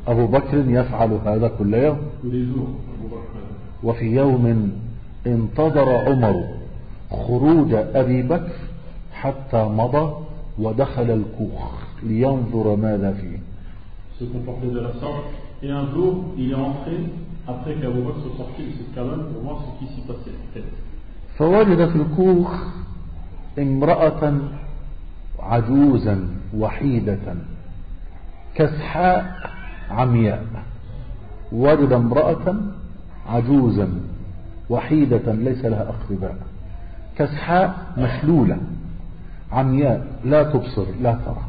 أبو بكر يفعل هذا كل يوم. وفي يوم انتظر عمر خروج أبي بكر حتى مضى ودخل الكوخ لينظر ماذا فيه. فوجد في الكوخ امرأة عجوزا وحيدة. كسحاء عمياء. وجد امرأة عجوزا وحيدة ليس لها أقرباء كسحاء مشلولة. عمياء لا تبصر لا ترى.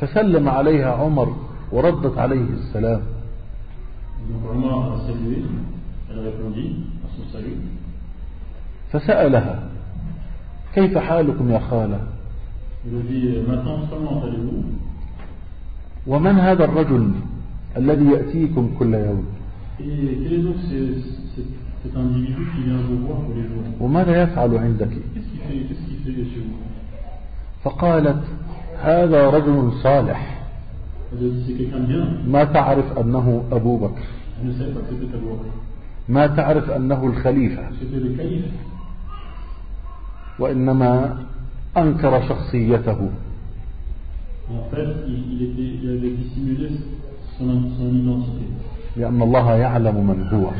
فسلم عليها عمر وردت عليه السلام. فسألها كيف حالكم يا خالة؟ ومن هذا الرجل الذي يأتيكم كل يوم؟ وماذا يفعل عندك؟ فقالت هذا رجل صالح. ما تعرف أنه أبو بكر؟ ما تعرف أنه الخليفة؟ وإنما أنكر شخصيته. لأن الله يعلم من هو.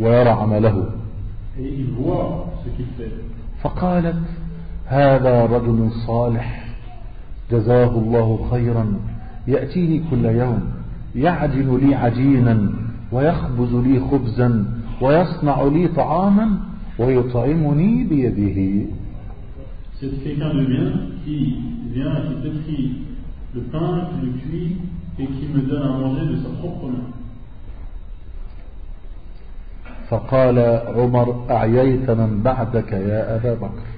ويرى عمله فقالت هذا رجل صالح. جزاه الله خيرا. يأتيني كل يوم يعجن لي عجينا ويخبز لي خبزا ويصنع لي طعاما ويطعمني بيده. C'est quelqu'un de bien qui vient, qui pétrit le pain, qui le cuit et qui me donne à manger de sa propre main. فقال عمر أعييت من بعدك يا أبا بكر؟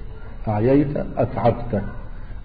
أعييت أتعبت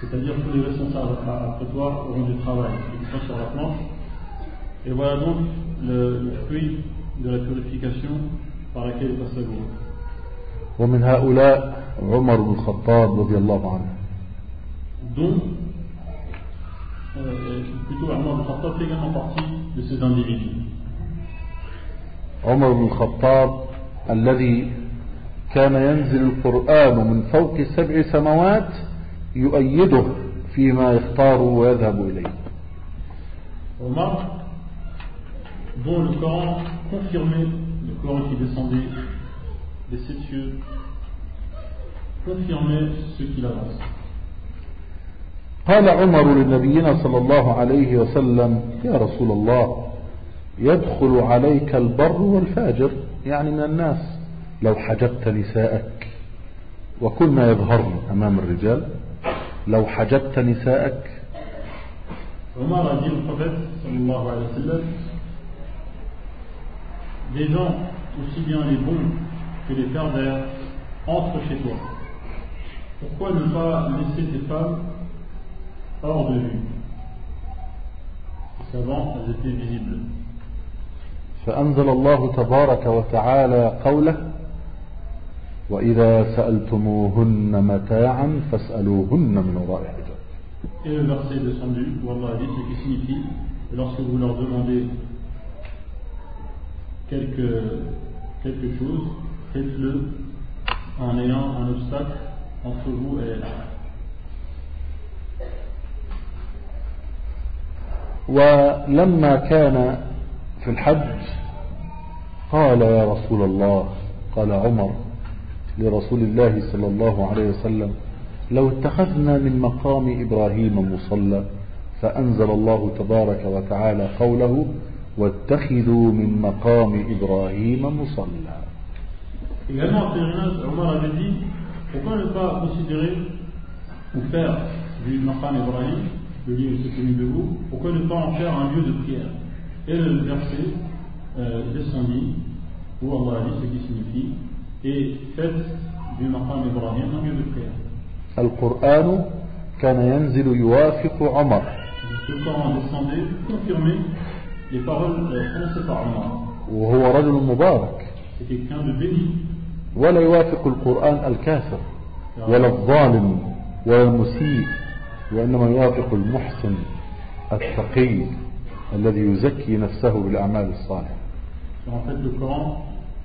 C'est-à-dire que les responsables toi auront du travail, ils seront sur la planche. Et voilà donc le, le fruit de la purification par laquelle passe la voie. ومن هؤلاء عمر بن الخطاب رضي الله عنه dont euh, plutôt Omar bin Khattab fait également partie de ces individus. عمر بن الخطاب الذي كان ينزل القرآن من فوق سبع سماوات يؤيده فيما يختار ويذهب إليه Omar, dont le Coran confirmait, le Coran qui descendait des sept cieux, confirmait ce qu'il avance. قال عمر لنبينا صلى الله عليه وسلم يا رسول الله يدخل عليك البر والفاجر يعني من الناس لو حجبت نساءك وكنا يظهرن أمام الرجال لو حجبت نساءك Omar a dit au prophète, sallallahu alayhi wa sallam, des gens, aussi bien les bons que les pervers, entrent chez toi. Pourquoi ne pas laisser tes femmes hors de vue Parce qu'avant, elles étaient visibles. فأنزل الله تبارك وتعالى قوله وإذا سألتموهن متاعا فاسألوهن من وراء حجاب Et le verset descendu, où Allah a dit ce qui signifie que lorsque vous leur demandez quelque, quelque chose, faites-le en ayant un obstacle entre vous et elle. ولما كان في الحج قال يا رسول الله قال عمر لرسول الله صلى الله عليه وسلم لو اتخذنا من مقام إبراهيم مصلى فأنزل الله تبارك وتعالى قوله واتخذوا من مقام إبراهيم مصلى Également, en pèlerinage, Omar avait dit pourquoi ne pas considérer ou faire du Maqam Ibrahim, le lieu où se tenu debout, pourquoi ne pas en faire un lieu de prière Et le verset euh, descendit où Allah a dit ce qui signifie القرآن كان ينزل يوافق عمر. وهو رجل مبارك. ولا يوافق القرآن الكافر ولا الظالم ولا المسيء وإنما يوافق المحسن التقي الذي يزكي نفسه بالأعمال الصالحة.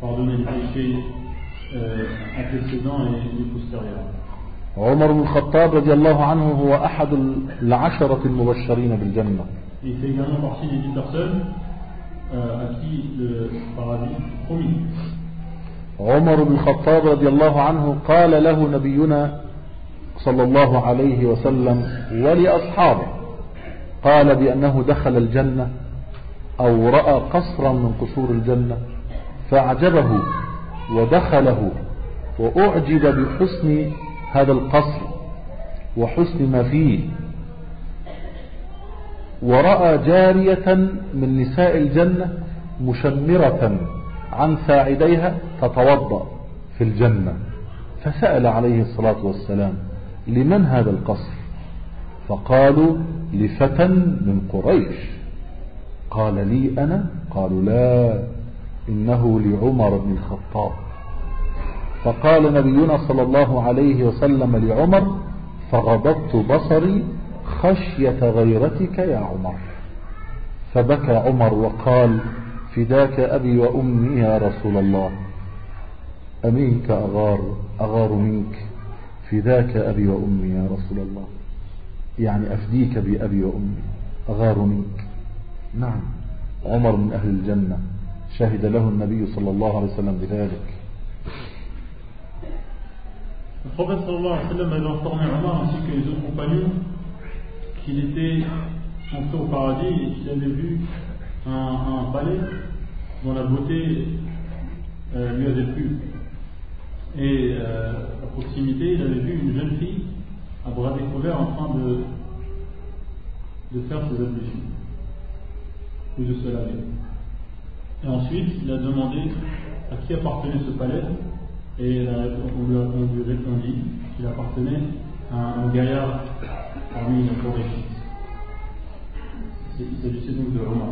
pardonné les péchés euh, antécédents et les postérieurs. عمر بن الخطاب رضي الله عنه هو أحد العشرة المبشرين بالجنة Et il fait également partie des dix personnes euh, à qui le paradis est promis. عمر بن الخطاب رضي الله عنه قال له نبينا صلى الله عليه وسلم ولأصحابه قال بأنه دخل الجنة أو رأى قصرا من قصور الجنة فأعجبه ودخله وأعجب بحسن هذا القصر وحسن ما فيه. ورأى جارية من نساء الجنة مشمرة عن ساعديها تتوضأ في الجنة فسأل عليه الصلاة والسلام لمن هذا القصر؟ فقالوا لفتى من قريش. قال لي أنا؟ قالوا لا. إنه لعمر بن الخطاب. فقال نبينا صلى الله عليه وسلم لعمر فغضبت بصري خشية غيرتك يا عمر. فبكى عمر وقال فداك أبي وأمي يا رسول الله. أمينك أغار أغار منك. فداك أبي وأمي يا رسول الله. يعني أفديك بأبي وأمي أغار منك. نعم عمر من أهل الجنة. شهد له النبي صلى الله عليه وسلم بذلك Le prophète sallallahu alayhi wa sallam avait informé Omar ainsi que les autres compagnons qu'il était entré au paradis et qu'il avait vu un, un, palais dont la beauté euh, lui avait plu. Et euh, à proximité, il avait vu une jeune fille à bras découverts en train de, de faire ses ablutions ou de se laver. Et ensuite, il a demandé à qui appartenait ce palais, et on lui, a, on lui répondit qu'il appartenait à un gaillard parmi les Koréchites. Il s'agissait donc de Omar.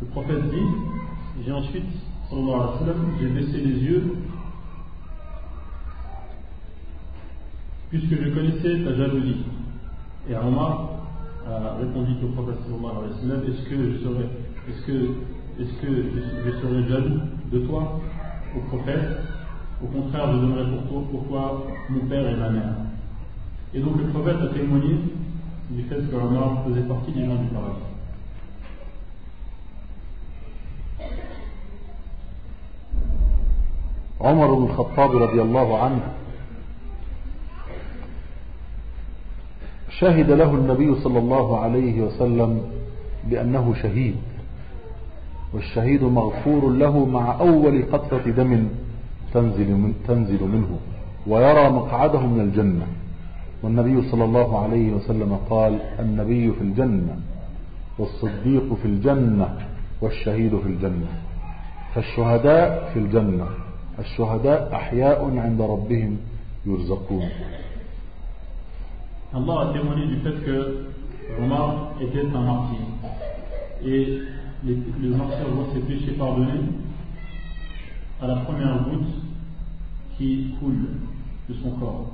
Le prophète dit J'ai ensuite, sallallahu alayhi wa sallam, j'ai baissé les yeux puisque je connaissais ta jalousie. Et Omar a répondu au prophète sallallahu Est-ce que je serais, est-ce que, est-ce que je, je serais jaloux de toi, au prophète Au contraire, je donnerais pour toi, pour toi mon père et ma mère. Et donc le prophète a témoigné du fait que Omar faisait partie des gens du paradis. عمر بن الخطاب رضي الله عنه شهد له النبي صلى الله عليه وسلم بأنه شهيد والشهيد مغفور له مع أول قطرة دم تنزل, من تنزل منه ويرى مقعده من الجنة. والنبي صلى الله عليه وسلم قال النبي في الجنة والصديق في الجنة والشهيد في الجنة. فالشهداء في الجنة الشهداء أحياء عند ربهم يرزقون. Allah a témoigné du fait que Omar était un martyr. Et les, le martyr voit ses péchés pardonnés à la première goutte qui coule de son corps.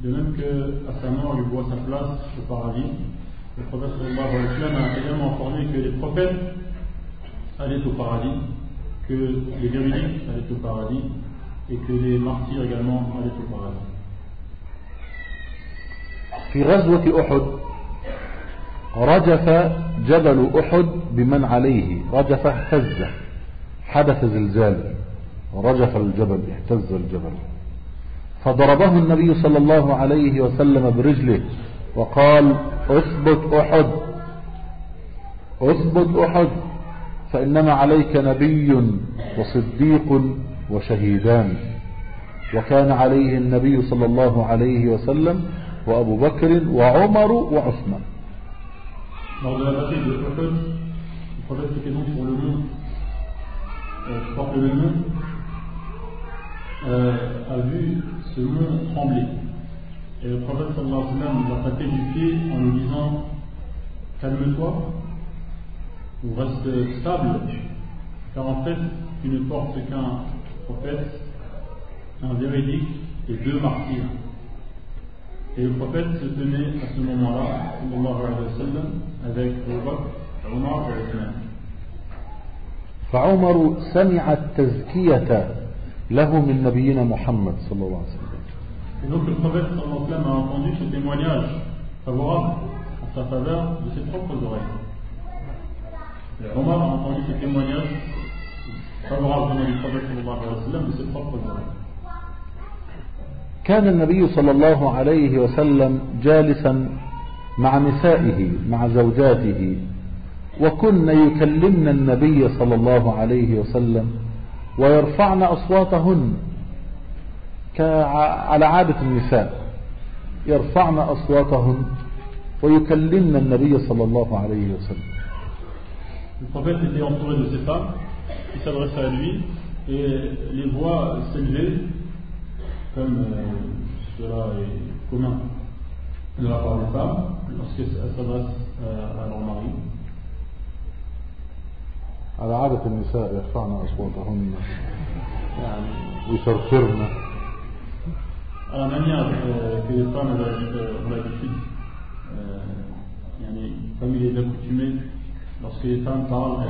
De même qu'à sa mort, il voit sa place au paradis. Le prophète sallallahu alayhi wa sallam a également informé que les prophètes allaient au paradis, que les véridiques allaient au paradis et que les martyrs également allaient au paradis. في غزوة أحد رجف جبل أحد بمن عليه. رجف اهتز حدث زلزال رجف الجبل اهتز الجبل. فضربه النبي صلى الله عليه وسلم برجله وقال أثبت أحد أثبت أحد فإنما عليك نبي وصديق وشهيدان. وكان عليه النبي صلى الله عليه وسلم وأبو بكر وعمر وعثمان. De la bataille de Uhud, le prophète était donc sur le mont, euh, qui porte le nom, euh, a vu ce mont trembler. Et le prophète sallallahu alayhi wa sallam nous a tapé du pied en nous disant Calme-toi, ou reste stable, car en fait, tu ne portes qu'un prophète, un véridique et deux martyrs. Et le prophète se tenait à ce moment-là, sallallahu alayhi wa sallam, avec Abu Bakr. فعمر سمع التزكية له من نبينا محمد صلى الله عليه وسلم Et donc le prophète sallallahu alayhi wa sallam a entendu ce témoignage favorable en sa faveur de ses propres oreilles. Omar a entendu ce témoignage favorable du prophète sallallahu alayhi wa sallam de ses propres oreilles. كان النبي صلى الله عليه وسلم جالسا مع نسائه مع زوجاته وكن يكلمن النبي صلى الله عليه وسلم ويرفعن أصواتهن على عادة النساء. يرفعن أصواتهن ويكلمن النبي صلى الله عليه وسلم. Comme euh, cela est commun de la part des femmes lorsqu'elles s'adressent euh, à leur mari. على عادة النساء يرفعن أصواتهن يعني ويشرشرن أنا من يعرف آه، في الإسلام أولاد الشد يعني فاميلي ده كوتشيمين بس كي يتم طعام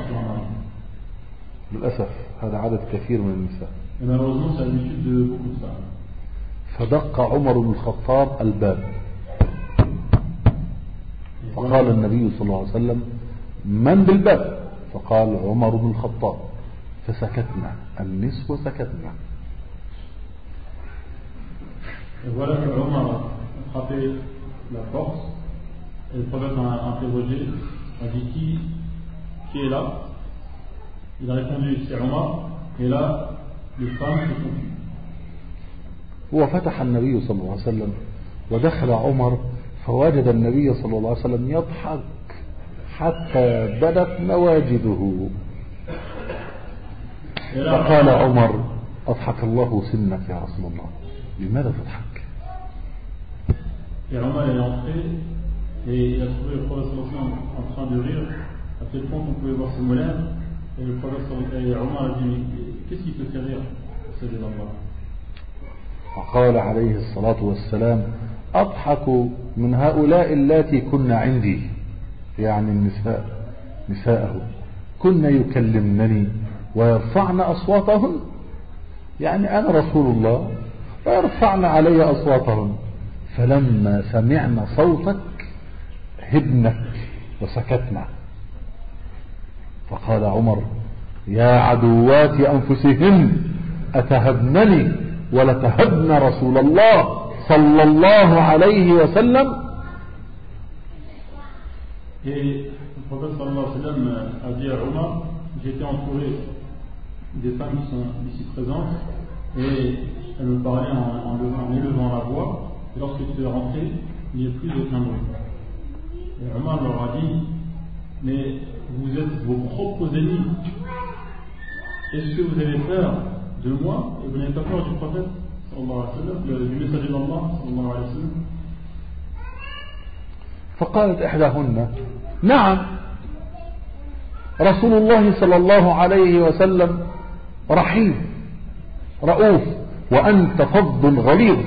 للأسف هذا عدد كثير من النساء. آه، فدق عمر بن الخطاب الباب. فقال النبي صلى الله عليه وسلم من بالباب؟ فقال عمر بن الخطاب فسكتنا النسوة سكتنا. هو فتح النبي صلى الله عليه وسلم ودخل عمر فوجد النبي صلى الله عليه وسلم يضحك. حتى بدت نواجده فقال عمر أضحك الله سنك يا رسول الله. لماذا تضحك؟ فقال عليه الصلاة والسلام أضحك من هؤلاء اللاتي كنا عندي. يعني النساء نساءه. كن يكلمنني ويرفعن أصواتهن. يعني أنا رسول الله فيرفعن علي أصواتهن. فلما سمعنا صوتك هدنك وسكتنا فقال عمر يا عدوات أنفسهن أتهبنني ولتهبن رسول الله صلى الله عليه وسلم؟ Et le prophète sallallahu alayhi wa sallam a dit à Omar, j'étais entouré des femmes qui sont ici présentes et elles me parlaient en, en élevant la voix Et lorsque tu es rentré, il n'y a plus aucun bruit. Et Omar leur a dit, mais vous êtes vos propres ennemis. Est-ce que vous avez peur de moi? Et vous n'avez pas peur du prophète, du messager d'Allah, sallallahu alayhi wa sallam? فقالت إحداهن نعم رسول الله صلى الله عليه وسلم رحيم رؤوف وأنت فض غليظ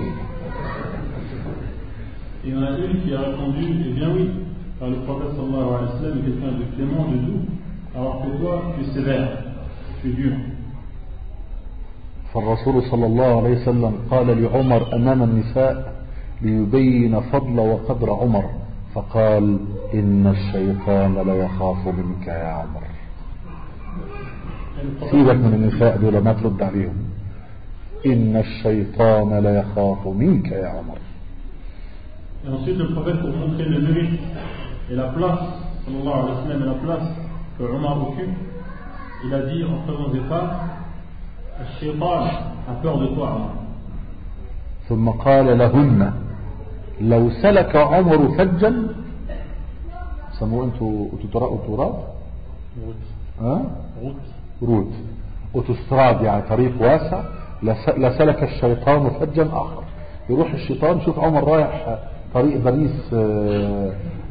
Et il y en a une qui a répondu, eh bien oui, car le prophète sallallahu alayhi wa sallam est quelqu'un de clément, de doux, alors que toi, tu es sévère, tu es dur. فالرسول صلى الله عليه وسلم قال لعمر أمام النساء ليبين فضل وقدر عمر فقال إن الشيطان ليخاف منك يا عمر سيبك من النساء دول ما ترد عليهم إن الشيطان ليخاف منك يا عمر Et ensuite, le prophète, pour montrer le mérite et la place, sallallahu alayhi wa sallam, et la place que Omar occupe, il a dit en présence des femmes, الشيطان a peur de toi, Omar. ثم قال لهن لو سلك عمر فجا سموه أنتوا تراب ها؟ route route أوتوستراد يعني طريق واسع لسلك الشيطان فجا آخر. يروح الشيطان شوف عمر رايح طريق باريس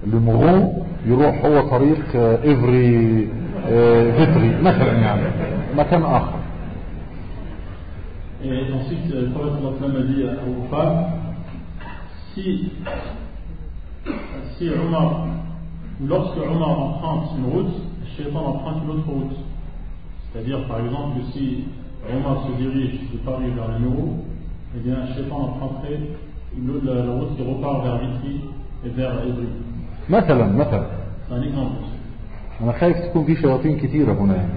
لمغو يروح هو طريق إيفري فيتري مثلا يعني مكان آخر. Et ensuite, le prophète sallallahu a dit aux femmes, si, si Omar, ou lorsque Omar emprunte une route, le shaitan emprunte une autre route. C'est-à-dire, par exemple, que si Omar se dirige de Paris vers le Nuro, eh bien, le shaitan emprunterait la route qui repart vers Vitry et vers Évry. مثلا مثلا C'est un exemple. انا خايف تكون في شياطين كتيرة هنا يعني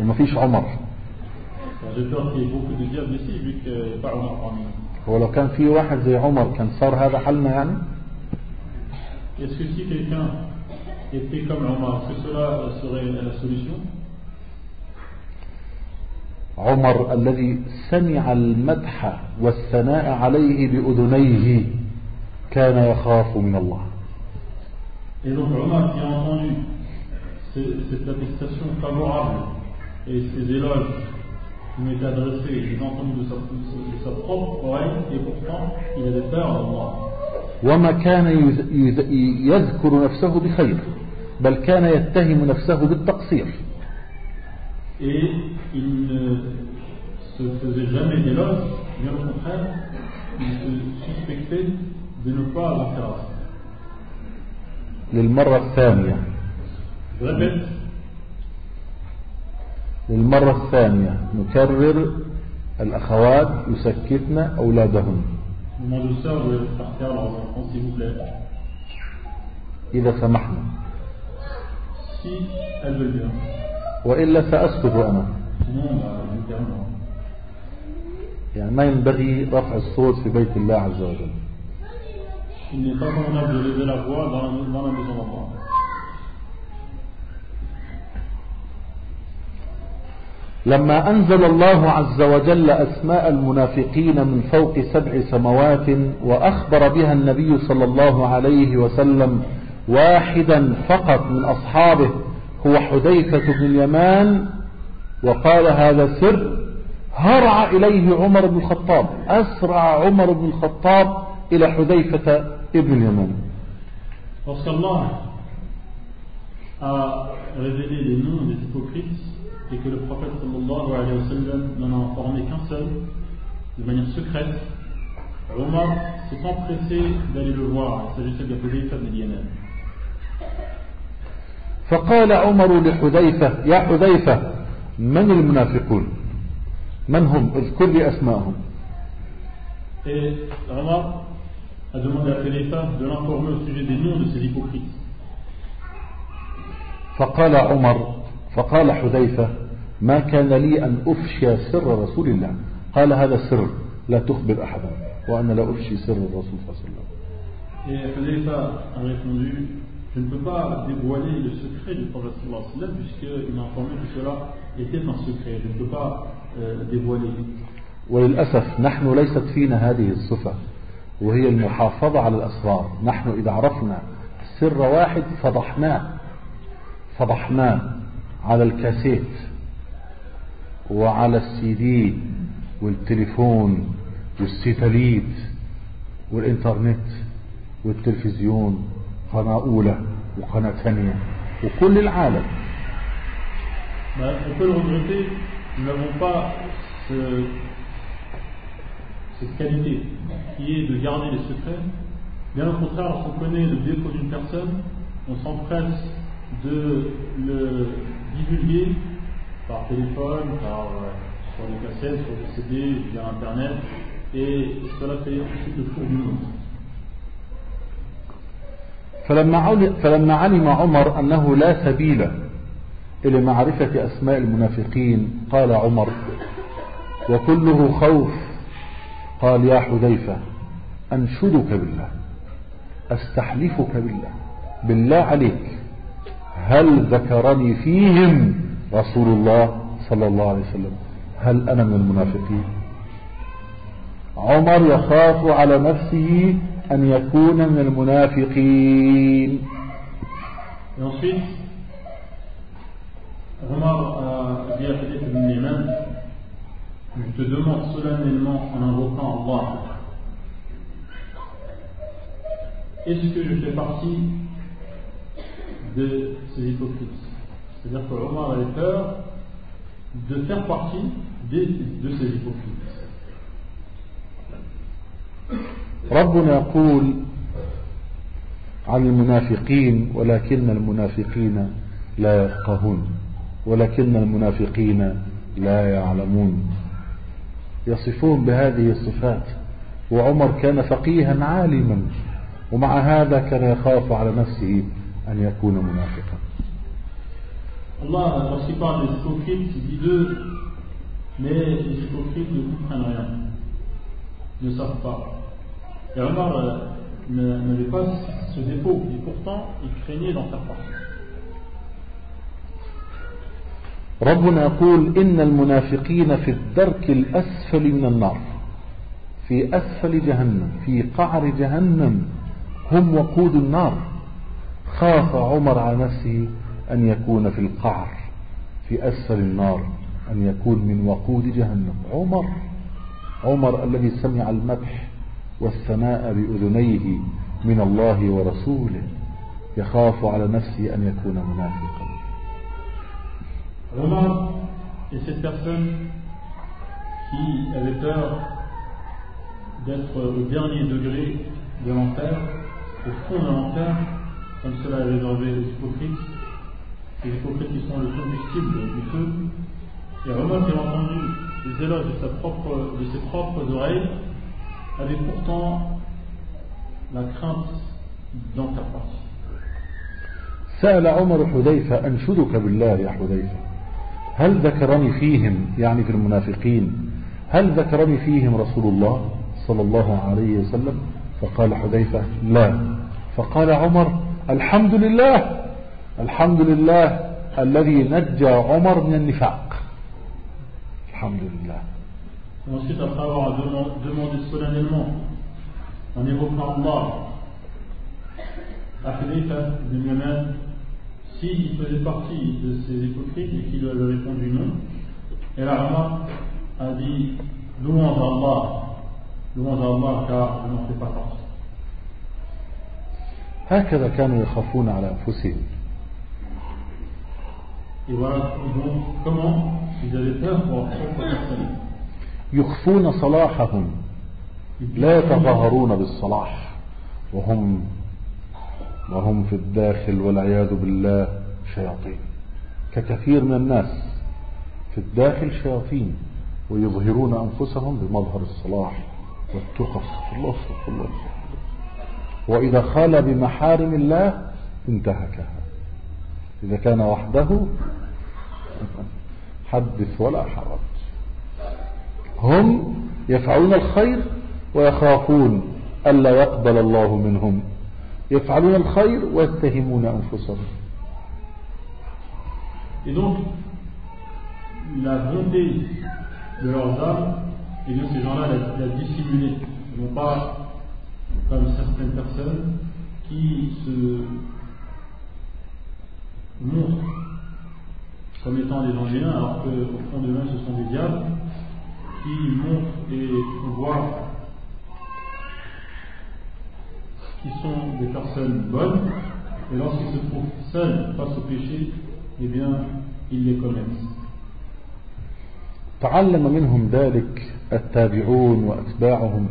وما فيش عمر J'ai peur qu'il y ait beaucoup de diables ici, vu qu'il n'y a pas Omar parmi nous. هو لو كان في واحد زي عمر كان صار هذا حلنا يعني Est-ce que si quelqu'un était comme Omar, que cela serait la solution عمر الذي سمع المدح والثناء عليه بأذنيه كان يخاف من الله Et donc Omar qui a entendu cette attestation favorable et ces éloges qui m'est adressé, j'ai entendu de sa, de sa propre oreille, et pourtant il avait peur d'Allah. وما كان يذكر نفسه بخير بل كان يتهم نفسه بالتقصير Et il ne se faisait jamais d'éloge, bien au contraire, il se suspectait de ne pas avoir fait assez. للمرة الثانية répète, للمرة الثانية نكرر الأخوات يسكتن أولادهن. إذا سمحنا. وإلا سأسكت أنا. يعني ما ينبغي رفع الصوت في بيت الله عز وجل. لما أنزل الله عز وجل أسماء المنافقين من فوق سبع سماوات وأخبر بها النبي صلى الله عليه وسلم واحدا فقط من أصحابه هو حذيفة بن اليمان وقال هذا سر هرع إليه عمر بن الخطاب أسرع عمر بن الخطاب إلى حذيفة ابن اليمان. Lorsqu'Allah a révélé les noms des hypocrites et que le prophète sallallahu alayhi wa sallam n'en a informé qu'un seul, de manière secrète, Omar s'est empressé d'aller le voir. Il s'agissait de Hudayfa ibn Yaman. فقال عمر لحذيفة يا حذيفة من المنافقون من هم اذكر لي أسماءهم Et Omar a demandé à Hudayfa de l'informer au sujet des noms de ces hypocrites. فقال عمر فقال حذيفة ما كان لي أن أفشي سر رسول الله قال هذا سر لا تخبر أحدا وأنا لا أفشي سر الرسول صلى الله عليه وسلم Et Hudayfa a répondu Je ne peux pas dévoiler le secret du prophète sallallahu alayhi wa sallam puisqu'il m'a informé que cela était un secret. Je ne peux pas euh, dévoiler. وللأسف نحن ليست فينا هذه الصفة وهي المحافظة على الأسرار نحن إذا عرفنا سر واحد فضحناه فضحناه على الكاسيت وعلى السي دي والتليفون وال satellite والإنترنت والتلفزيون قناة أولى وقناة ثانية وكل العالم cette qualité qui est de garder les secrets. Bien au contraire, lorsqu'on connaît le défaut d'une personne, on s'empresse de le divulguer par téléphone, par, euh, sur des cassettes, sur des CD, via Internet, et cela fait ensuite le tour du monde. فلما فلما علم عمر أنه لا سبيل إلى معرفة أسماء المنافقين قال عمر وكله خوف قال يا حذيفة أنشدك بالله أستحلفك بالله بالله عليك هل ذكرني فيهم رسول الله صلى الله عليه وسلم هل أنا من المنافقين عمر يخاف على نفسه أن يكون من المنافقين ensuite, Omar dit à Khadif ibn Yaman, je te demande solennellement en invoquant Allah, est-ce que je fais partie de ces hypocrites. C'est-à-dire que Omar avait peur de faire partie des- de ces hypocrites. ربنا يقول عن المنافقين ولكن المنافقين لا يفقهون ولكن المنافقين لا يعلمون. يصفون بهذه الصفات وعمر كان فقيها عالما ومع هذا كان يخاف على نفسه. أن يكون منافقا. ربنا يقول إن المنافقين في الدرك الأسفل من النار في أسفل جهنم في قعر جهنم هم وقود النار. خاف عمر على نفسه أن يكون في القعر في أسفل النار أن يكون من وقود جهنم. عمر عمر الذي سمع المدح والثناء بأذنيه من الله ورسوله يخاف على نفسه أن يكون منافقا. عمر est cette personne qui avait peur d'être au dernier degré de l'enfer, au fond de l'enfer, comme cela avait réservé les hypocrites, les hypocrites qui sont le combustible du feu. Et Omar qui a entendu les éloges de, sa propre, de ses propres oreilles avait pourtant la crainte d'en faire partie. سأل عمر حذيفة أنشدك بالله يا حذيفة هل ذكرني فيهم يعني في المنافقين هل ذكرني فيهم رسول الله صلى الله عليه وسلم فقال حذيفة لا فقال عمر الحمد لله الحمد لله الذي نجى عمر من النفاق الحمد لله Ensuite, après avoir demandé solennellement, en évoquant Allah, à Khalifa ibn Yaman, s'il faisait partie de ces hypocrites et qu'il lui avait répondu non, et la a dit louange à Allah, louange à Allah car je n'en fais pas partie. هكذا كانوا يخافون على أنفسهم. يخفون صلاحهم لا يتظاهرون بالصلاح. وهم وهم في الداخل والعياذ بالله شياطين. ككثير من الناس في الداخل شياطين ويظهرون أنفسهم بمظهر الصلاح والتقى. استغفر الله الله وإذا خال بمحارم الله انتهكها. إذا كان وحده حدث ولا حرج. هم يفعلون الخير ويخافون ألا يقبل الله منهم. يفعلون الخير ويتهمون أنفسهم. Et donc, la bonté de leurs âmes, et bien ces gens-là la, la dissimulée. Ils n'ont pas, comme certaines personnes, qui se montrent comme étant des gens bien, alors qu'au fond de l'un, ce sont des diables, qui montrent et font voir qui sont des personnes bonnes, et lorsqu'ils se trouvent seuls face au péché, eh bien, ils les commettent. تعلم منهم ذلك التابعون وأتباعهم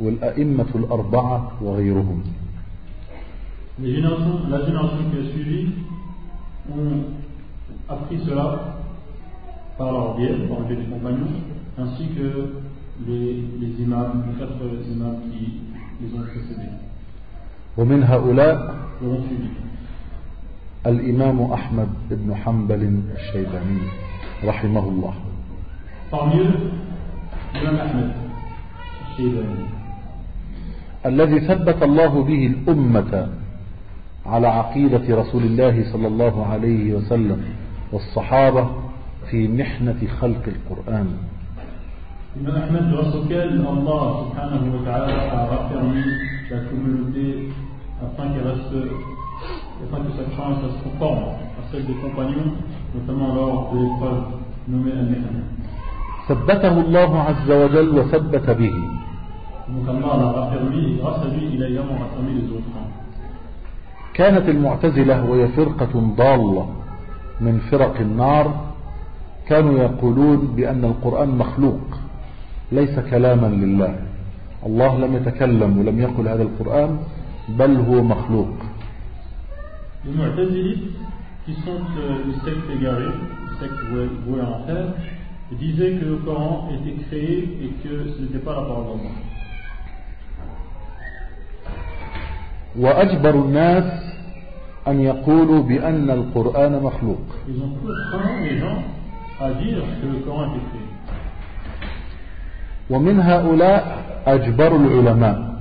والأئمة الأربعة وغيرهم Les générations, la génération qui a suivi ont appris cela par leur biais, par le biais des compagnons, ainsi que les, les imams, les quatre imams qui les ont précédés. ومن هؤلاء. الإمام أحمد بن حنبل الشيباني رحمه الله Parmi eux, l'imam Ahmed, Shaybani, الذي ثبت الله به الأمة على عقيدة رسول الله صلى الله عليه وسلم والصحابة في محنة خلق القرآن. إذا أحمد رسول الله سبحانه وتعالى أعرفني la communauté ثبته الله عز وجل وثبت به. Donc Allah l'a raffermi et grâce à lui, il a également raffermi les autres. كانت المعتزلة وهي فرقة ضالة من فرق النار كانوا يقولون بأن القرآن مخلوق ليس كلاما لله الله لم يتكلم ولم يقل هذا القرآن بل هو مخلوق Les Mu'tazilites, qui sont euh, une secte égarée, une secte vouée à l'enfer, disaient que le Coran était créé et que ce n'était pas la parole d'Allah. وأجبر الناس أن يقولوا بأن القرآن مخلوق. ومن هؤلاء أجبر العلماء.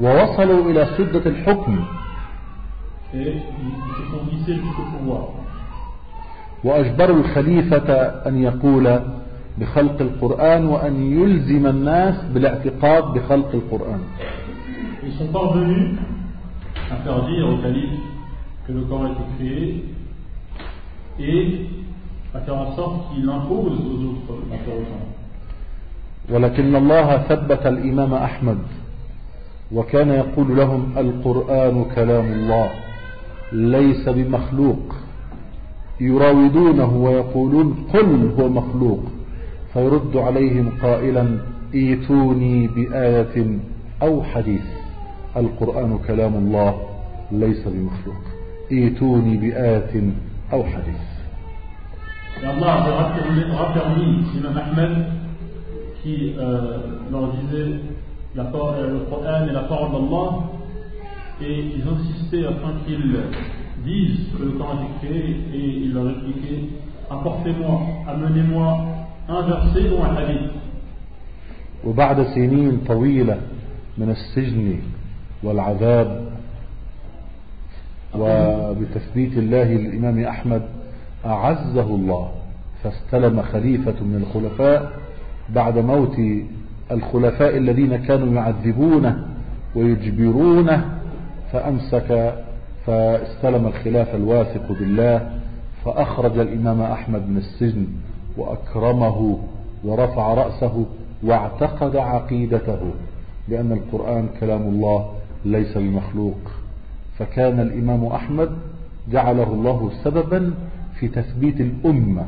ووصلوا إلى سدة الحكم. وأجبروا الخليفة أن يقول بخلق القرآن وأن يلزم الناس بالاعتقاد بخلق القرآن. Ils sont parvenus à faire dire au calife que le Coran a été créé et à faire en sorte qu'il impose aux autres la foi au Coran. ولكن الله ثبت الإمام أحمد وكان يقول لهم القرآن كلام الله ليس بمخلوق. يراودونه ويقولون قل هو مخلوق. فيرد عليهم قائلا ايتوني بآية أو حديث القرآن كلام الله ليس بمخلوق ايتوني بآية أو حديث Et Allah avait raffermi- l'imam Ahmed qui euh, leur disait la parole- euh, le Coran est la parole d'Allah et ils insistaient afin qu'ils disent que le Coran été créé et ils leur expliquaient apportez-moi, amenez-moi ou un hadith. وبعد سنين طويلة من السجن والعذاب وبتثبيت الله للإمام أحمد أعزه الله فاستلم خليفة من الخلفاء بعد موت الخلفاء الذين كانوا يعذبونه ويجبرونه فأمسك فاستلم الخلافة الواثق بالله فأخرج الإمام أحمد من السجن وأكرمه ورفع رأسه واعتقد عقيدته بأن القرآن كلام الله ليس بمخلوق. فكان الإمام أحمد جعله الله سببا في تثبيت الأمة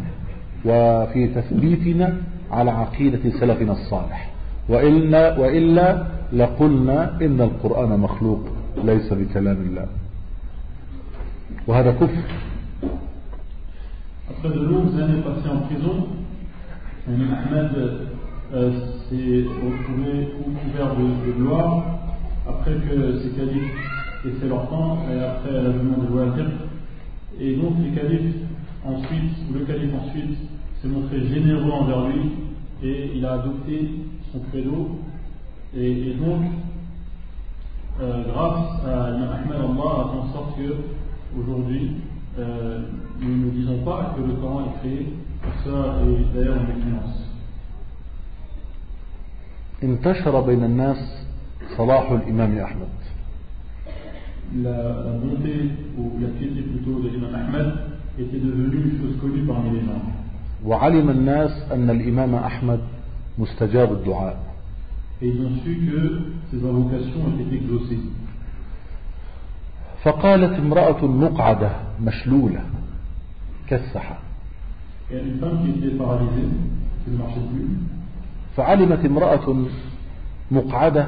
وفي تثبيتنا على عقيدة سلفنا الصالح. وإلا, وإلا لقلنا إن القرآن مخلوق ليس بكلام الله. وهذا كفر. Après de longues années passées en prison, Ahmed euh, s'est retrouvé couvert de, gloire après que ses califes aient fait leur temps et après l'avènement de Wazir. Et donc les califes ensuite, le calife ensuite, s'est montré généreux envers lui et il a adopté son credo. Et, donc, euh, grâce à Ahmed, Allah a fait en sorte que aujourd'hui, euh, nous ne disons pas que le Coran est créé, ça est d'ailleurs une évidence. انتشر بين الناس صلاح الإمام أحمد. وعلم الناس أن الإمام أحمد مستجاب الدعاء. فقالت امرأة مقعدة مشلولة. Plus, فعلمت امرأة مقعدة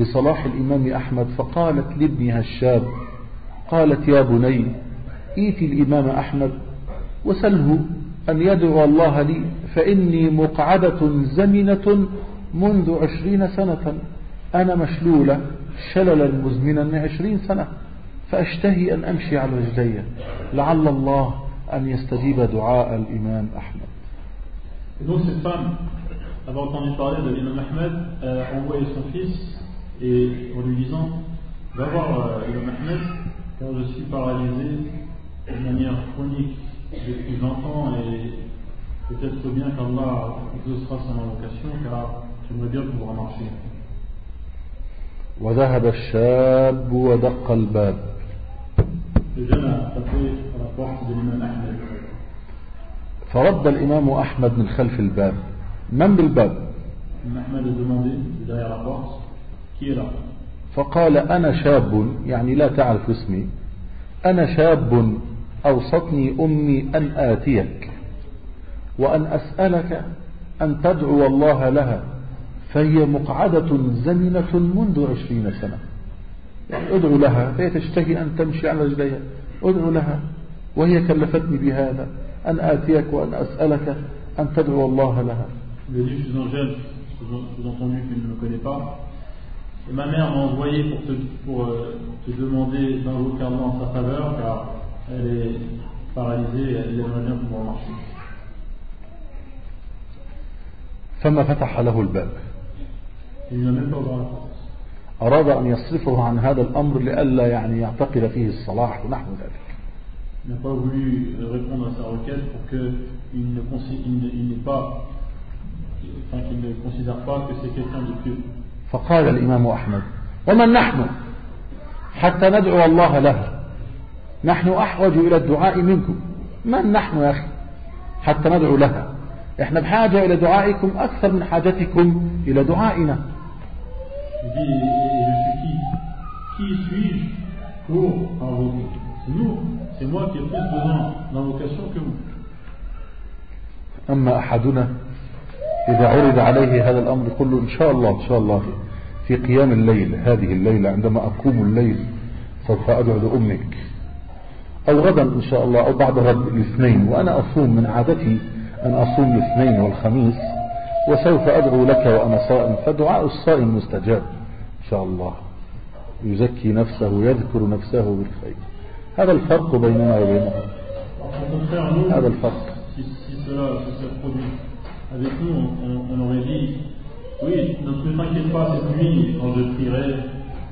بصلاح الإمام أحمد فقالت لابنها الشاب قالت يا بني ائت الإمام أحمد؟ وسله أن يدعو الله لي فإني مقعدة زمنة منذ عشرين سنة أنا مشلولة شللا مزمنا عشرين سنة. فأشتهي أن أمشي على رجلي لعل الله أن يستجيب دعاء الإمام أحمد donc cette femme avait entendu parler de l'imam Ahmed, elle a envoyé son fils et en lui disant Va voir euh, l'imam Ahmed, car je suis paralysé de manière chronique depuis 20 ans et peut-être bien qu'Allah exaucera son invocation car j'aimerais bien pouvoir marcher. وذهب الشاب ودق الباب فرد الإمام أحمد من خلف الباب. من بالباب؟ là فقال أنا شاب يعني لا تعرف اسمي. أنا شاب أوصتني أمي أن آتيك. وأن أسألك أن تدعو الله لها. فهي مقعدة زمنة منذ عشرين سنة. يعني ادعو لها فهي تشتهي أن تمشي على رجليها ادعو لها وهي كلفتني بهذا أن آتيك وأن أسألك أن تدعو الله لها sous-entendu qu'il ne me connaît pas. Et ma mère m'a envoyé pour te, pour, euh, te demander d'invoquer Allah en sa faveur, car elle est paralysée et elle aimerait bien pouvoir marcher. فما فتح له الباب il n'a même pas ouvert la porte. أراد أن يصرفه عن هذا الأمر لئلا يعني يعتقد فيه الصلاح ونحو ذلك. Il n'a pas voulu répondre à sa requête pour qu'il ne, il ne- pas, enfin, qu'il ne considère pas que c'est quelqu'un de pieux. فقال الإمام أحمد ومن نحن؟ حتى ندعو الله لها نحن أحوج إلى الدعاء منكم. من نحن يا أخي؟ حتى ندعو لها. إحنا بحاجة إلى دعائكم أكثر من حاجتكم إلى دعائنا. Il dit, et, je suis qui Qui suis-je pour invoquer? C'est nous, c'est moi qui ai plus besoin d'invocation que vous. أما أحدنا إذا عرض عليه هذا الأمر كله إن شاء الله إن شاء الله في قيام الليل هذه الليلة عندما أقوم الليل سوف أدعو لأمك. أو غدا إن شاء الله أو بعد غد الاثنين. وأنا أصوم من عادتي أن أصوم الاثنين والخميس. وسوف أدعو لك وأنا صائم فدعاء الصائم مستجاب إن شاء الله يزكي نفسه ويذكر نفسه بالخير هذا الفرق بيننا وبينهم هذا الفرق avec nous, on, on aurait dit Oui, ne t'inquiète pas cette nuit, quand je prierai,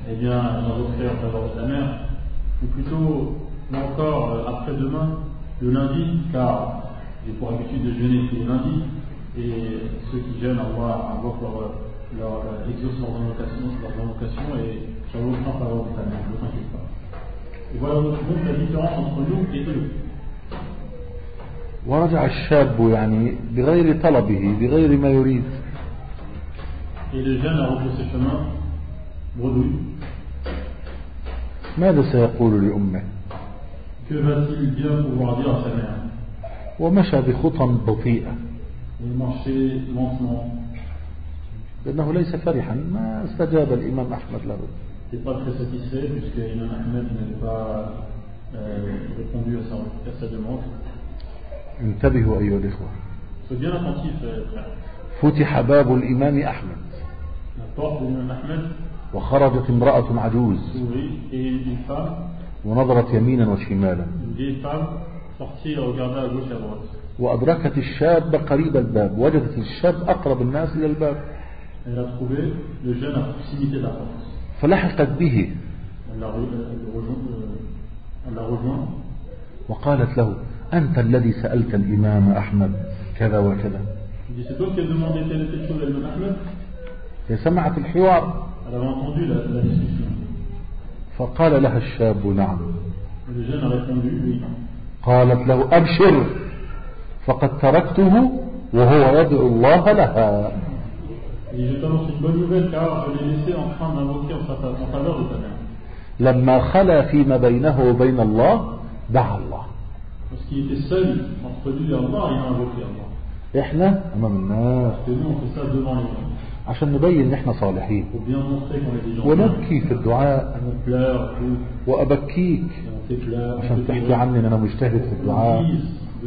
eh bien, j'invoquerai en faveur de ta mère. Ou plutôt, là encore, euh, après-demain, le lundi, car j'ai pour habitude de jeûner tous les lundis, et ceux qui jeûnent Allah invoquent leur, leur, leur exaucent leurs invocations, leurs invocations, et j'invoquerai en faveur de ta mère, ne t'inquiète pas. Et voilà donc la différence entre nous et eux. ورجع الشاب يعني بغير طلبه بغير ما يريد. ماذا سيقول لأمه ومشى بخطى بطيئة لأنه ليس فرحا. ما استجاب الإمام أحمد له. انتبهوا أيها الإخوة. فتح باب الإمام أحمد. وخرجت امرأة عجوز. ونظرت يمينا وشمالا. وأدركت الشاب قريب الباب وجدت الشاب أقرب الناس إلى الباب. فلحقت به. وقالت له أنت الذي سألت الإمام أحمد كذا وكذا. هي سمعت الحوار. فقال لها الشاب نعم. قالت له أبشر. فقد تركته وهو يدعو الله لها. لما خلا فيما بينه وبين الله دعا الله. إحنا أمام الناس. عشان نبين إن إحنا صالحين. ونبكي في الدعاء. وأبكيك. عشان تحكي عني إن أنا مجتهد في الدعاء.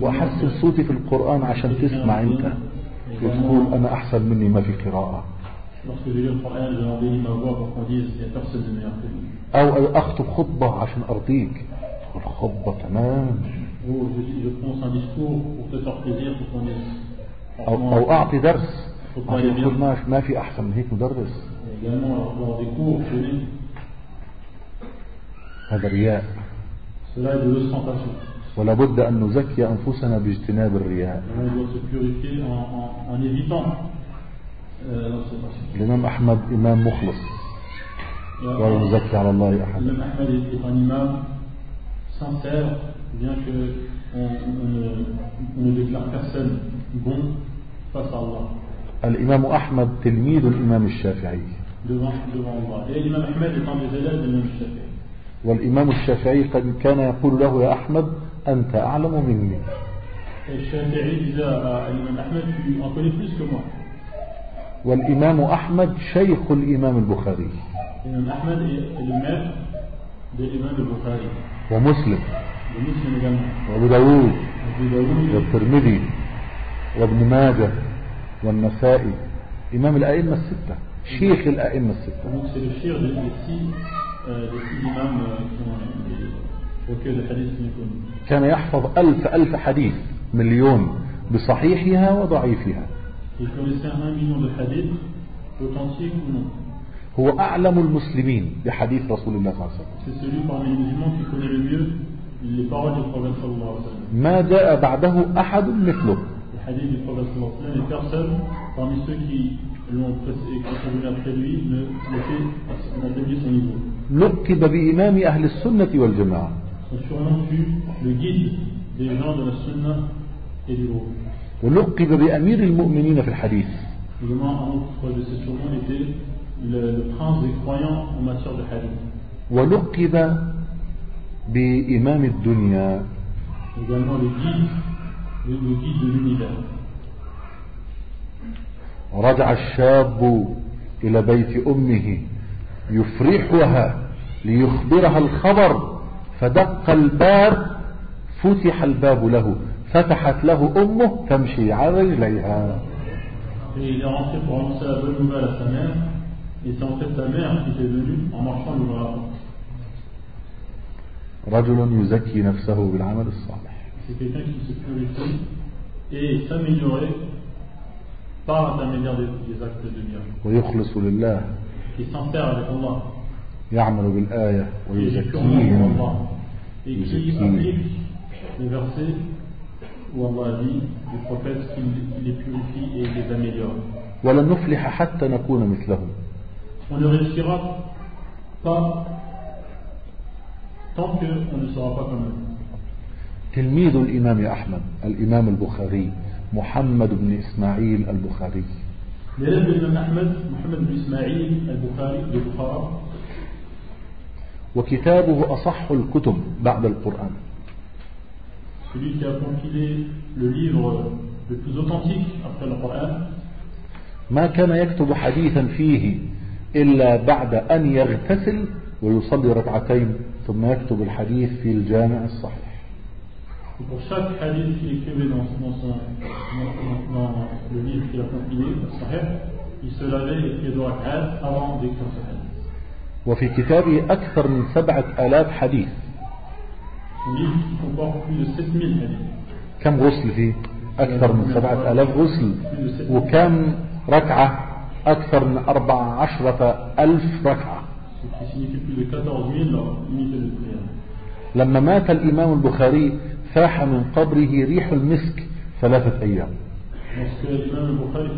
وحس صوتي في القرآن عشان تسمع انت. تقول أنا أحسن مني ما في قراءة. أو أخطب خطبة عشان أرضيك. الخطبة تمام. أو, أو أعطي درس. ما في أحسن من هيك مدرس. هذا رياء. ولا بد ان نزكي انفسنا باجتناب الرياء euh. الامام احمد امام مخلص ولا نزكي على الله L'imam Ahmed est est un sincère, bien que on, on ne, on ne déclare personne bon face à Allah, الامام احمد تلميذ الامام الشافعي devant, devant Allah. Et l'imam Ahmed est un des élèves de l'imam Shafi'i. والامام الشافعي قد كان يقول له يا احمد أنت أعلم مني. الشافعي إذا الإمام أحمد أطريق بس كما والإمام أحمد شيخ الإمام البخاري. الإمام أحمد الإمام الإمام البخاري ومسلم. وأبو داوود. والترمذي. وابن ماجه. والنسائي. إمام الأئمة الستة. شيخ الأئمة الستة. الشيخ كان يحفظ ألف ألف حديث مليون بصحيحها وضعيفها. هو أعلم المسلمين بحديث رسول الله صلى الله عليه وسلم. ما جاء بعده أحد مثله. نقب بإمام أهل السنة والجماعة. ولقب بأمير المؤمنين في الحديث. ولقب بإمام الدنيا. رجع الشاب إلى بيت أمه يفرحها ليخبرها الخبر فدق الباب فتح الباب له فتحت له أمه تمشي على رجليها. رجل يزكي نفسه بالعمل الصالح. ويخلص لله. يعمل بالآية ويزكيهم. Et qui applique les versets où Allah dit du prophète qu'il les purifie et les améliore. ولن نفلح حتى نكون مثلهم On ne réussira pas tant qu'on ne sera pas comme eux. تلميذ الإمام أحمد الإمام البخاري محمد بن إسماعيل البخاري L'élève de l'imam Ahmed, Mohamed bin Ismail al-Bukhari de Bukhara, وكتابه أصح الكتب بعد القرآن celui qui a compilé le livre le plus authentique après le Coran, ما كان يكتب حديثا فيه إلا بعد أن يغتسل ويصلي ركعتين ثم يكتب الحديث في الجامع الصحيح pour chaque hadith qu'il écrivait dans, dans, son, dans, dans le livre qu'il a compilé, il se lavait les pieds de rak'at avant d'écrire ce hadith. وفي كتابه أكثر من سبعة آلاف حديث. كم غسل فيه؟ أكثر من سبعة آلاف غسل. وكم ركعة؟ أكثر من أربع عشرة ألف ركعة. لما مات الإمام البخاري فاح من قبره ريح المسك ثلاثة أيام. البخاري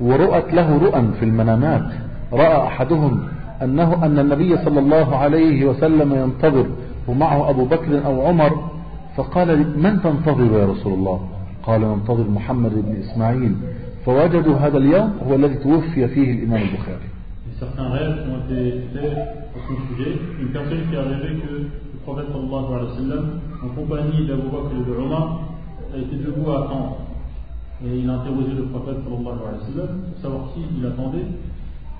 ورؤت له رؤى في المنامات. رأى أحدهم أنه أن النبي صلى الله عليه وسلم ينتظر ومعه أبو بكر أو عمر. فقال من تنتظر يا رسول الله؟ قال ننتظر محمد بن إسماعيل. فوجدوا هذا اليوم هو الذي توفي فيه الإمام البخاري. Certains rêves ont été faits à son sujet. Une personne qui a rêvé que le prophète sallallahu alayhi wa sallam, en compagnie d'Abu Bakr et de Omar, a été debout à attendre. Et il a interrogé le prophète sallallahu alayhi wa sallam pour savoir qui il attendait.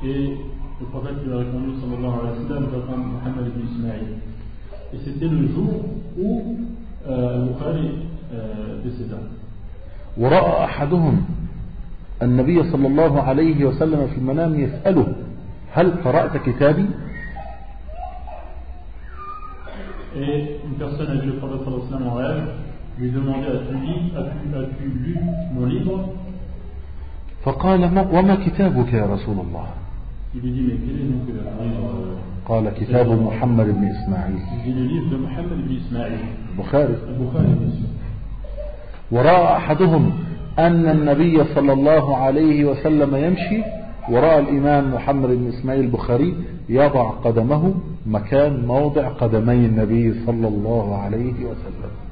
Et le prophète lui a répondu sallallahu alayhi wa sallam, j'attends Mohammed ibn Ismaïl. Et c'était le jour où euh, Bukhari euh, décéda. ورأى أحدهم النبي صلى الله عليه وسلم في المنام يسأله هل قرأت كتابي Et une personne a vu le prophète sallallahu alayhi wa sallam en rêve, lui demander as-tu as-tu lu mon livre. فقال ما وما كتابك يا رسول الله؟ Euh, قال كتاب محمد بن إسماعيل. البخاري. ورأى أحدهم أن النبي صلى الله عليه وسلم يمشي ورأى الإمام محمد بن إسماعيل البخاري يضع قدمه مكان موضع قدمي النبي صلى الله عليه وسلم.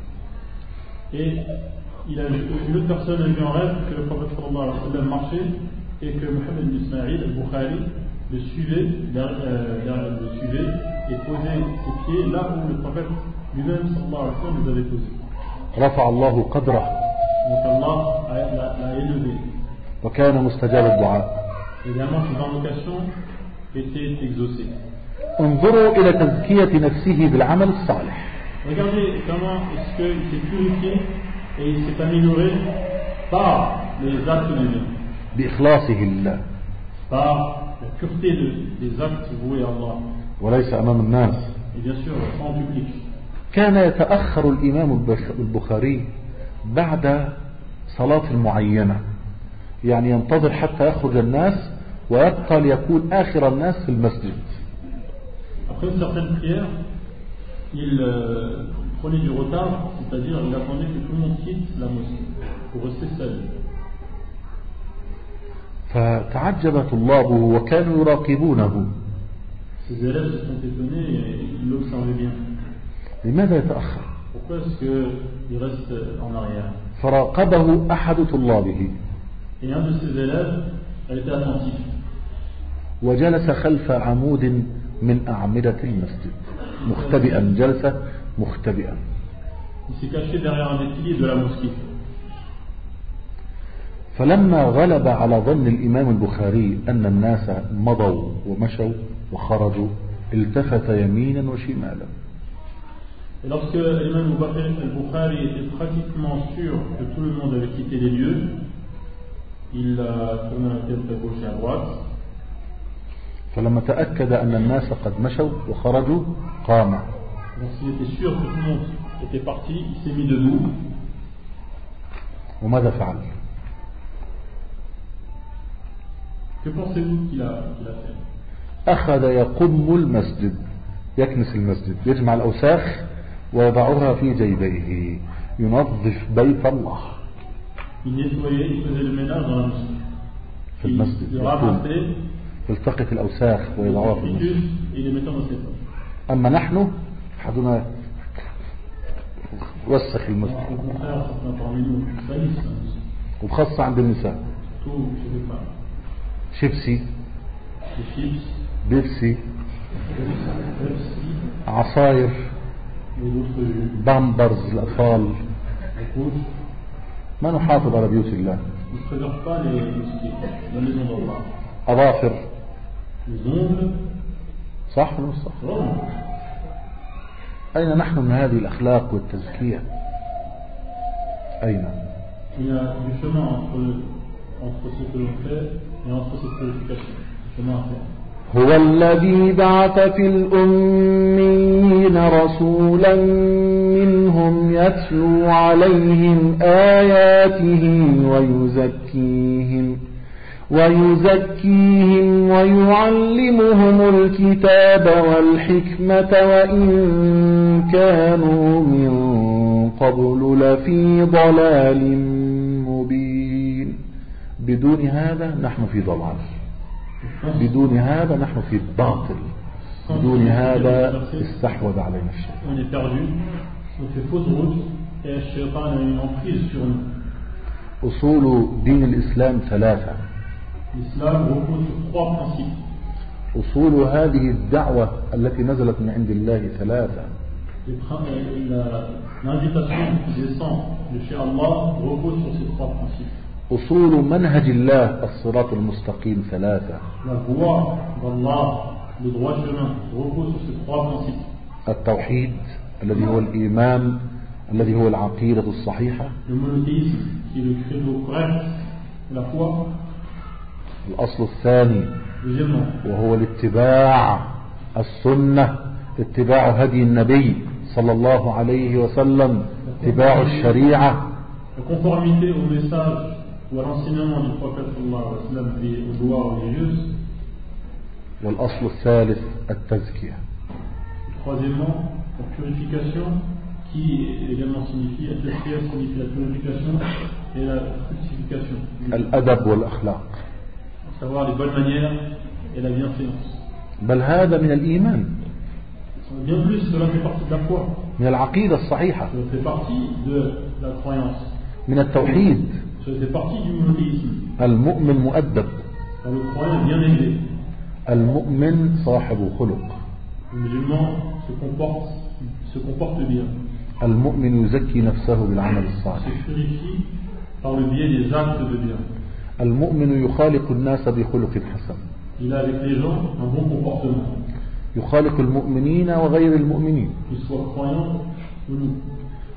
Et il a, une autre personne a vu en rêve que le prophète sallallahu alayhi wa sallam marchait et que Mohammed ibn Ismaïl, Al-Bukhari, le suivait, euh, le suivait et posait ses pieds là où le prophète lui-même sallallahu alayhi wa sallam les avait posés. رفع الله قدره Donc Allah l'a élevé. وكان مستجاب الدعاء Également, ses invocations étaient exaucées. انظروا إلى تزكية نفسه بالعمل الصالح Regardez comment est-ce qu'il s'est purifié et il s'est amélioré par les actes لله par la pureté de- des actes voués à Allah. وليس أمام الناس. كان يتأخر الإمام البخ- البخاري بعد صلاة معينة يعني ينتظر حتى يخرج الناس ويبقى ليكون آخر الناس في المسجد Après il euh, prenait du retard, c'est-à-dire il attendait que tout le monde quitte la mosquée pour rester seul. فتعجب طلابه وكانوا يراقبونه. لماذا يتأخر فراقبه أحد طلابه. وجلس خلف عمود من أعمدة المسجد مختبئا جلس مختبئا. فلما غلب على ظن الإمام البخاري أن الناس مضوا ومشوا وخرجوا التفت يمينا وشمالا Et lorsque l'imam al-Bukhari était pratiquement sûr que tout le monde avait quitté les lieux, il a tourné la tête à gauche et à droite. فلما تأكد أن الناس قد مشوا وخرجوا قام. وماذا فعل؟ أخذ يقم المسجد يكنس المسجد يجمع الأوساخ ويضعها في جيبيه ينظف بيت الله. في المسجد تلتقط الأوساخ ويضعوها في أما نحن حدنا وسخ المسجد وخاصة عند النساء. شيبسي. بيبسي. عصاير. بامبرز الأطفال. ما نحافظ على بيوت الله. أظافر. صح ولا صح. أين نحن من هذه الأخلاق والتزكية أين Il y a du chemin entre, entre ce que l'on fait et entre cette purification. Du chemin à faire. هو الذي بعث في الأمين رسولا منهم يتلو عليهم آياته ويزكيهم ويزكيهم ويعلمهم الكتاب والحكمة وإن كانوا من قبل لفي ضلال مبين. بدون هذا نحن في ضلال. بدون هذا نحن في باطل. بدون هذا استحوذ علينا nous. أصول دين الإسلام ثلاثة. أصول هذه الدعوة التي نزلت من عند الله ثلاثة. أصول منهج الله الصراط المستقيم ثلاثة. التوحيد الذي هو الإيمان الذي هو العقيدة الصحيحة. الأصل الثاني وهو الاتباع السنة اتباع هدي النبي صلى الله عليه وسلم اتباع الشريعة. والأصل الثالث التزكية. الأدب والأخلاق. بل هذا من الإيمان. من العقيدة الصحيحة. من التوحيد. المؤمن مؤدب. المؤمن صاحب خلق. المؤمن يزكي نفسه بالعمل الصالح. المؤمن يخالق الناس بخلق حسن. يخالق المؤمنين وغير المؤمنين.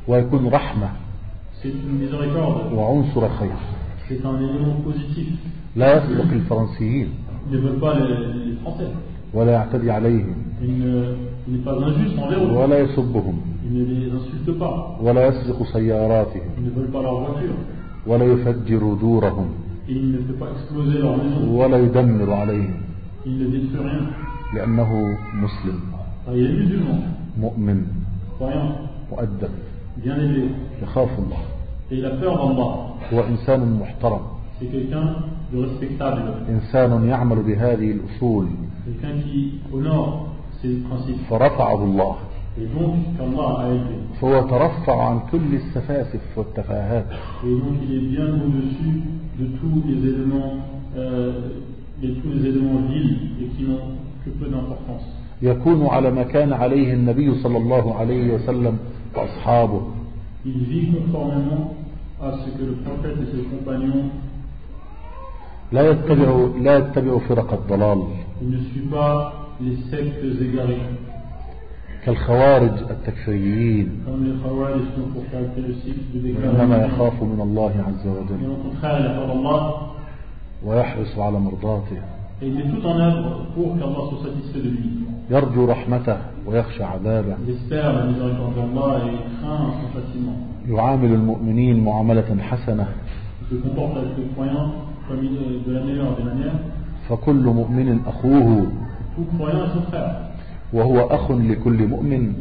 ويكون رحمة وعنصر خير. لا يسبق الفرنسيين. ولا يعتدي عليهم. ولا يسبهم. ولا يسبق سياراتهم. ولا يفجر دورهم. Et il ne fait pas exploser leur maison. ولا يدمر عليهم Il ne détruit rien. لأنه مسلم Alors, il est musulman, مؤمن croyant, مؤدب bien élevé. يخاف الله Et il a peur d'Allah. هو إنسان محترم C'est quelqu'un de respectable. إنسان يعمل بهذه الأصول Quelqu'un qui honore ses principes. فرفعه الله فهو ترفع عن كل السفاسف والتفاهات. يكون على ما كان عليه النبي صلى الله عليه وسلم وأصحابه. لا يتبع لا يتبع فرق الضلال. كالخوارج التكفيريين. إنما يخاف من الله عز وجل. ويحرص على مرضاته. يرجو رحمته ويخشى عذابه. يعامل المؤمنين معاملة حسنة. فكل مؤمن أخوه. وهو أخ لكل مؤمن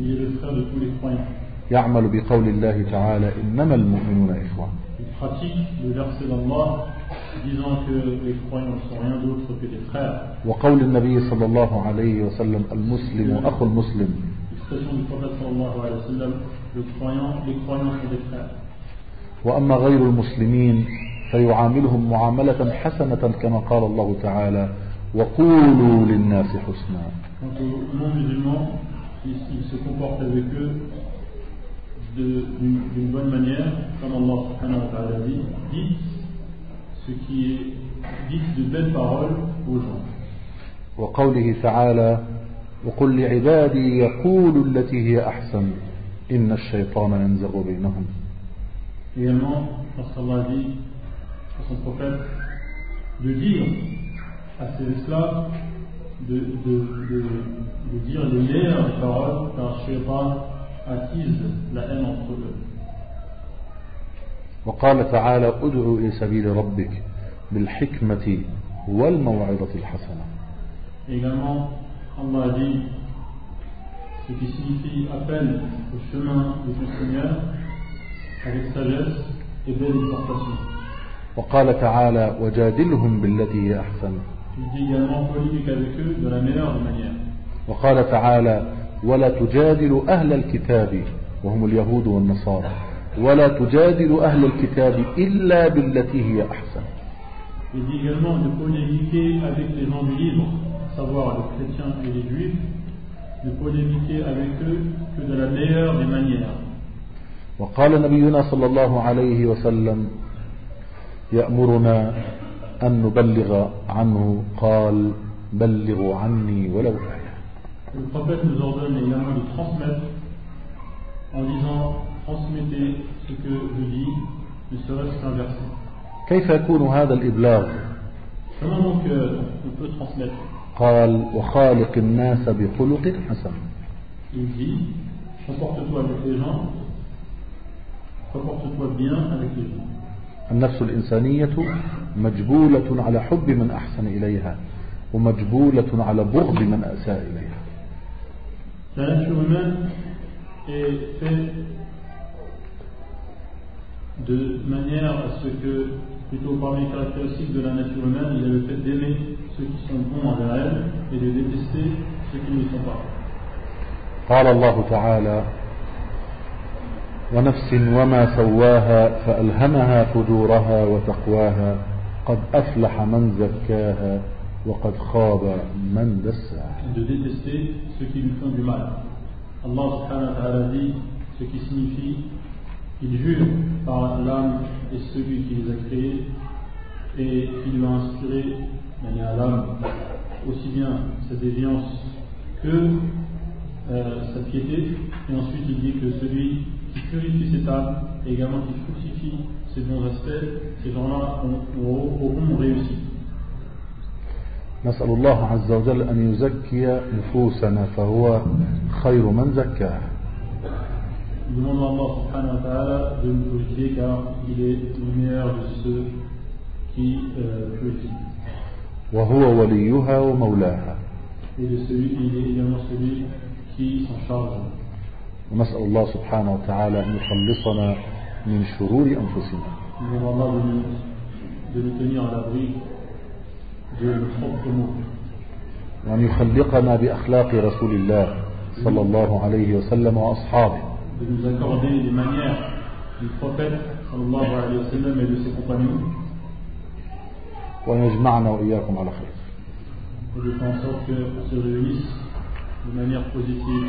يعمل بقول الله تعالى إنما المؤمنون إخوة. وقول النبي صلى الله عليه وسلم المسلم أخ المسلم. وأما غير المسلمين فيعاملهم معاملة حسنة كما قال الله تعالى وقولوا للناس حسنا. وقوله تعالى وقل لعبادي يقول التي هي أحسن إن الشيطان ينزغ بينهم. Également parce qu'Allah dit à son prophète de dire à ses esclaves de, de, de, de dire les meilleures paroles, car Shaitan attise la haine entre eux. وقال تعالى ادع إلى سبيل ربك بالحكمة والموعظة الحسنة également, Allah dit ce qui signifie appel au chemin de ton Seigneur avec sagesse et belle exhortation. وقال تعالى وجادلهم بالتي هي أحسن وقال تعالى ولا تجادل أهل الكتاب وهم اليهود والنصارى. ولا تجادل أهل الكتاب إلا بالتي هي أحسن. وقال نبينا صلى الله عليه وسلم يأمرنا أن نبلغ عنه قال بلغوا عني ولو آية Le prophète nous ordonne également de transmettre en disant transmettez ce que je dis, ne serait-ce qu'un verset. كيف يكون هذا الإبلاغ Comment donc euh, on peut transmettre قال وخالق الناس بخلق حسن Il dit comporte-toi avec les gens, comporte-toi bien avec les gens. النفس الإنسانية مجبولة على حب من أحسن إليها ومجبولة على بغض من أساء إليها de manière à ce que, plutôt parmi les caractéristiques de la nature humaine, il y a le fait d'aimer ceux qui sont bons envers elle et de détester ceux qui ne le sont pas. قال الله تعالى ونفس وما سواها فألهمها فجورها وتقواها قد أفلح من زكاها وقد خاب من دساها. Allah subhanahu wa ta'ala dit ce qui signifie il jure par l'âme et celui qui les a créés et qui lui a inspiré à l'âme aussi bien sa déviance que euh, sa piété et ensuite il dit que celui qui purifie cette âme et également qui fructifie ses bons aspects ces gens-là auront réussi نسأل الله عز وجل أن يزكي نفوسنا فهو خير من زكاها Nous demandons à Allah subhanahu wa ta'ala de nous purifier car il est le meilleur de ceux qui euh, purifie. وهو وليها ومولاها Et de celui, il est également celui qui s'en charge. ونسأل الله سبحانه وتعالى أن يخلصنا من شرور أنفسنا وأن يخلقنا بأخلاق رسول الله صلى الله عليه وسلم وأصحابه وأن يجمعنا وإياكم على خير. De faire en sorte qu'on se réunisse de manière positive.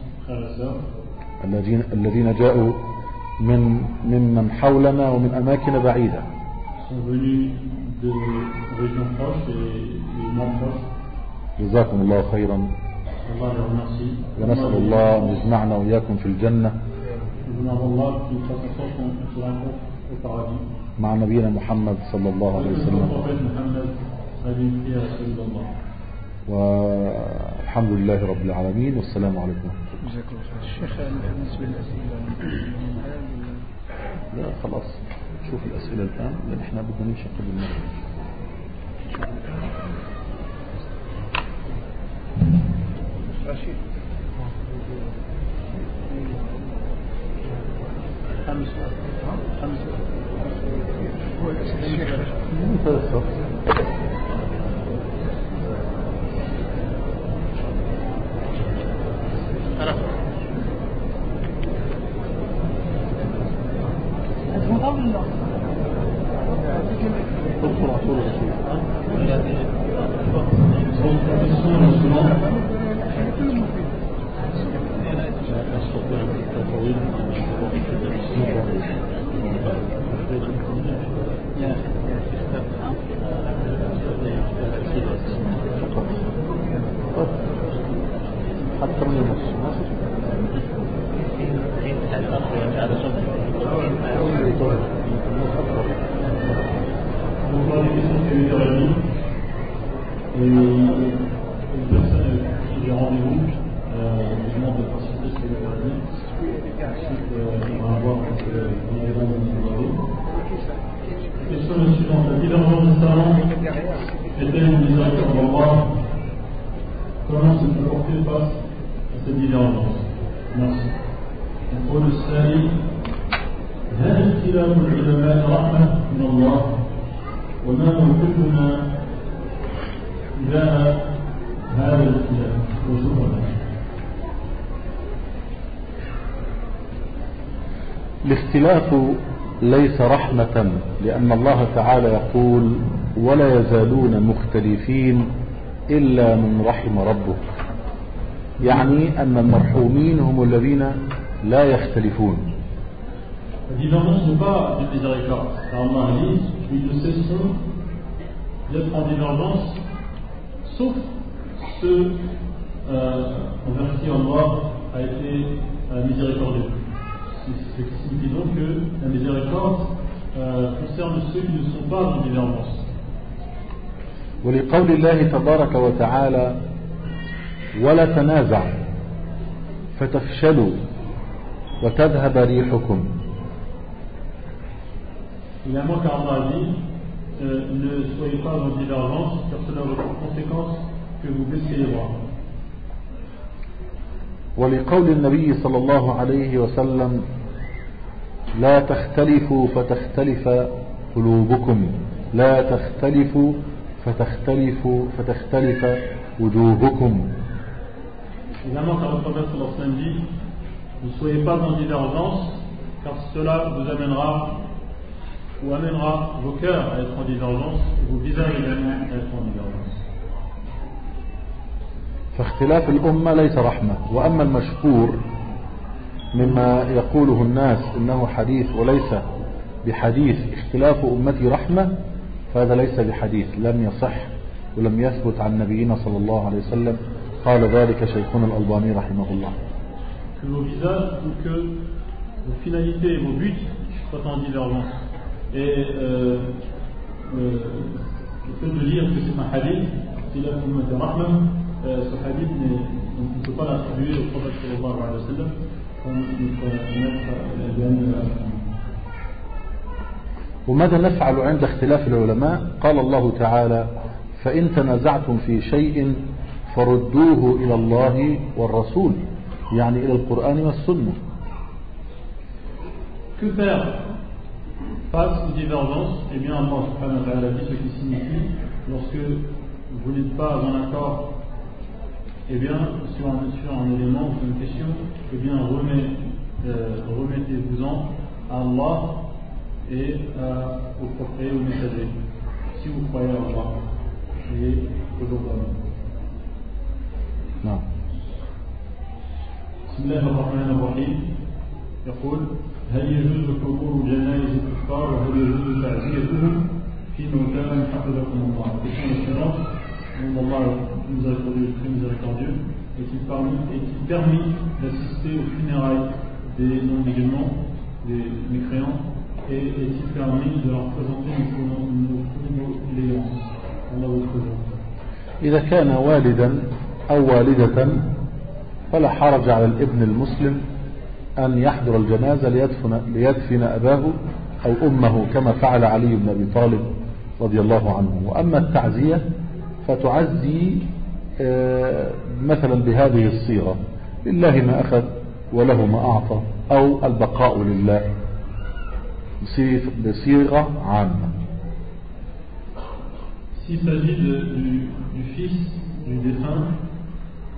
الذين الذين جاءوا من ممن حولنا ومن أماكن بعيدة. جزاكم الله خيرا. ونسأل الله أن يجمعنا وإياكم في الجنة. مع نبينا محمد صلى الله عليه وسلم. والحمد لله رب العالمين. والسلام عليكم. ورحمة الله جزاك الله خير. الشيخ بالنسبة للأسئلة لا خلاص. شوف الأسئلة الآن لأن إحنا بدنا نمشي قبل المغرب رشيد. خمس خمس هو الأسئلة. الشيخ تيسر اذكر رسول الله حتى من النص On voit des questions qui ont été réunies. Et une personne qui est rendez-vous, euh, lui demande de participer sur le réunion. Ensuite, euh, on va voir euh, les éléments de nous avez. Question est suivante. La divergence des savants est-elle une miséricorde d'Allah Comment se comporter face à cette divergence Merci. يقول السائل هل اختلاف العلماء رحمة من الله وما موقفنا تجاه هذا الاختلاف وشكرا الاختلاف ليس رحمة لأن الله تعالى يقول ولا يزالون مختلفين إلا من رحم ربه يعني أن المرحومين هم الذين لا يختلفون. Euh, converti en noir a été euh, miséricordieux. Ce qui signifie donc que la miséricorde euh, concerne ceux qui ne sont pas en divergence. ولقول الله تبارك وتعالى ولا تنازع فتفشلوا وتذهب ريحكم Il y a un mot qu'Allah a dit, euh, ne soyez pas en divergence, car cela aura pour conséquence que vous baissez les bras. ولقول النبي صلى الله عليه وسلم لا تختلفوا فتختلف قلوبكم لا تختلفوا فتختلف فتختلف وجوهكم Évidemment, car le prophète sallallahu alayhi wa sallam dit Ne soyez pas en divergence, car cela vous amènera ou amènera vos cœurs à être en divergence et vos visages également à être en divergence. فاختلاف الأمة ليس رحمة وأما المشهور مما يقوله الناس إنه حديث وليس بحديث اختلاف أمتي رحمة فهذا ليس بحديث لم يصح ولم يثبت عن نبينا صلى الله عليه وسلم. قال ذلك شيخنا الألباني رحمه الله. Finalités et. Et euh, le, fait de dire que c'est un hadith, c'est rahman, euh, ce hadith, on ne peut pas l'attribuer au prophète sallallahu alayhi wa sallam, comme notre maître وماذا نفعل عند اختلاف العلماء قال الله تعالى فإن تنازعتم في شيء فردوه إلى الله والرسول يعني إلى القرآن والسنة Que faire face aux divergences Eh bien, Allah subhanahu wa ta'ala dit ce qui signifie lorsque vous n'êtes pas en accord eh bien, sur un, sur un élément ou une question, eh bien, remet, euh, remettez-vous-en à Allah et euh, au prophète, au messager, si vous croyez en Allah et au jour نعم بسم الله الرحمن الرحيم يقول هل يجوز حضور جنائز الكفار وهل يجوز تعزيتهم في مكان حفظكم الله question suivante Allah miséricordieux très miséricordieux est-il permis, est permis d'assister aux funérailles des non-musulmans, des mécréants et est-il permis de leur présenter nos condoléances Allah إذا كان والدا أو والدة فلا حرج على الابن المسلم أن يحضر الجنازة ليدفن, ليدفن أباه أو أمه كما فعل علي بن أبي طالب رضي الله عنه وأما التعزية فتعزي آه، مثلا بهذه الصيغة لله ما أخذ وله ما أعطى أو البقاء لله بصيغة عامة S'il s'agit du, du fils du défunt,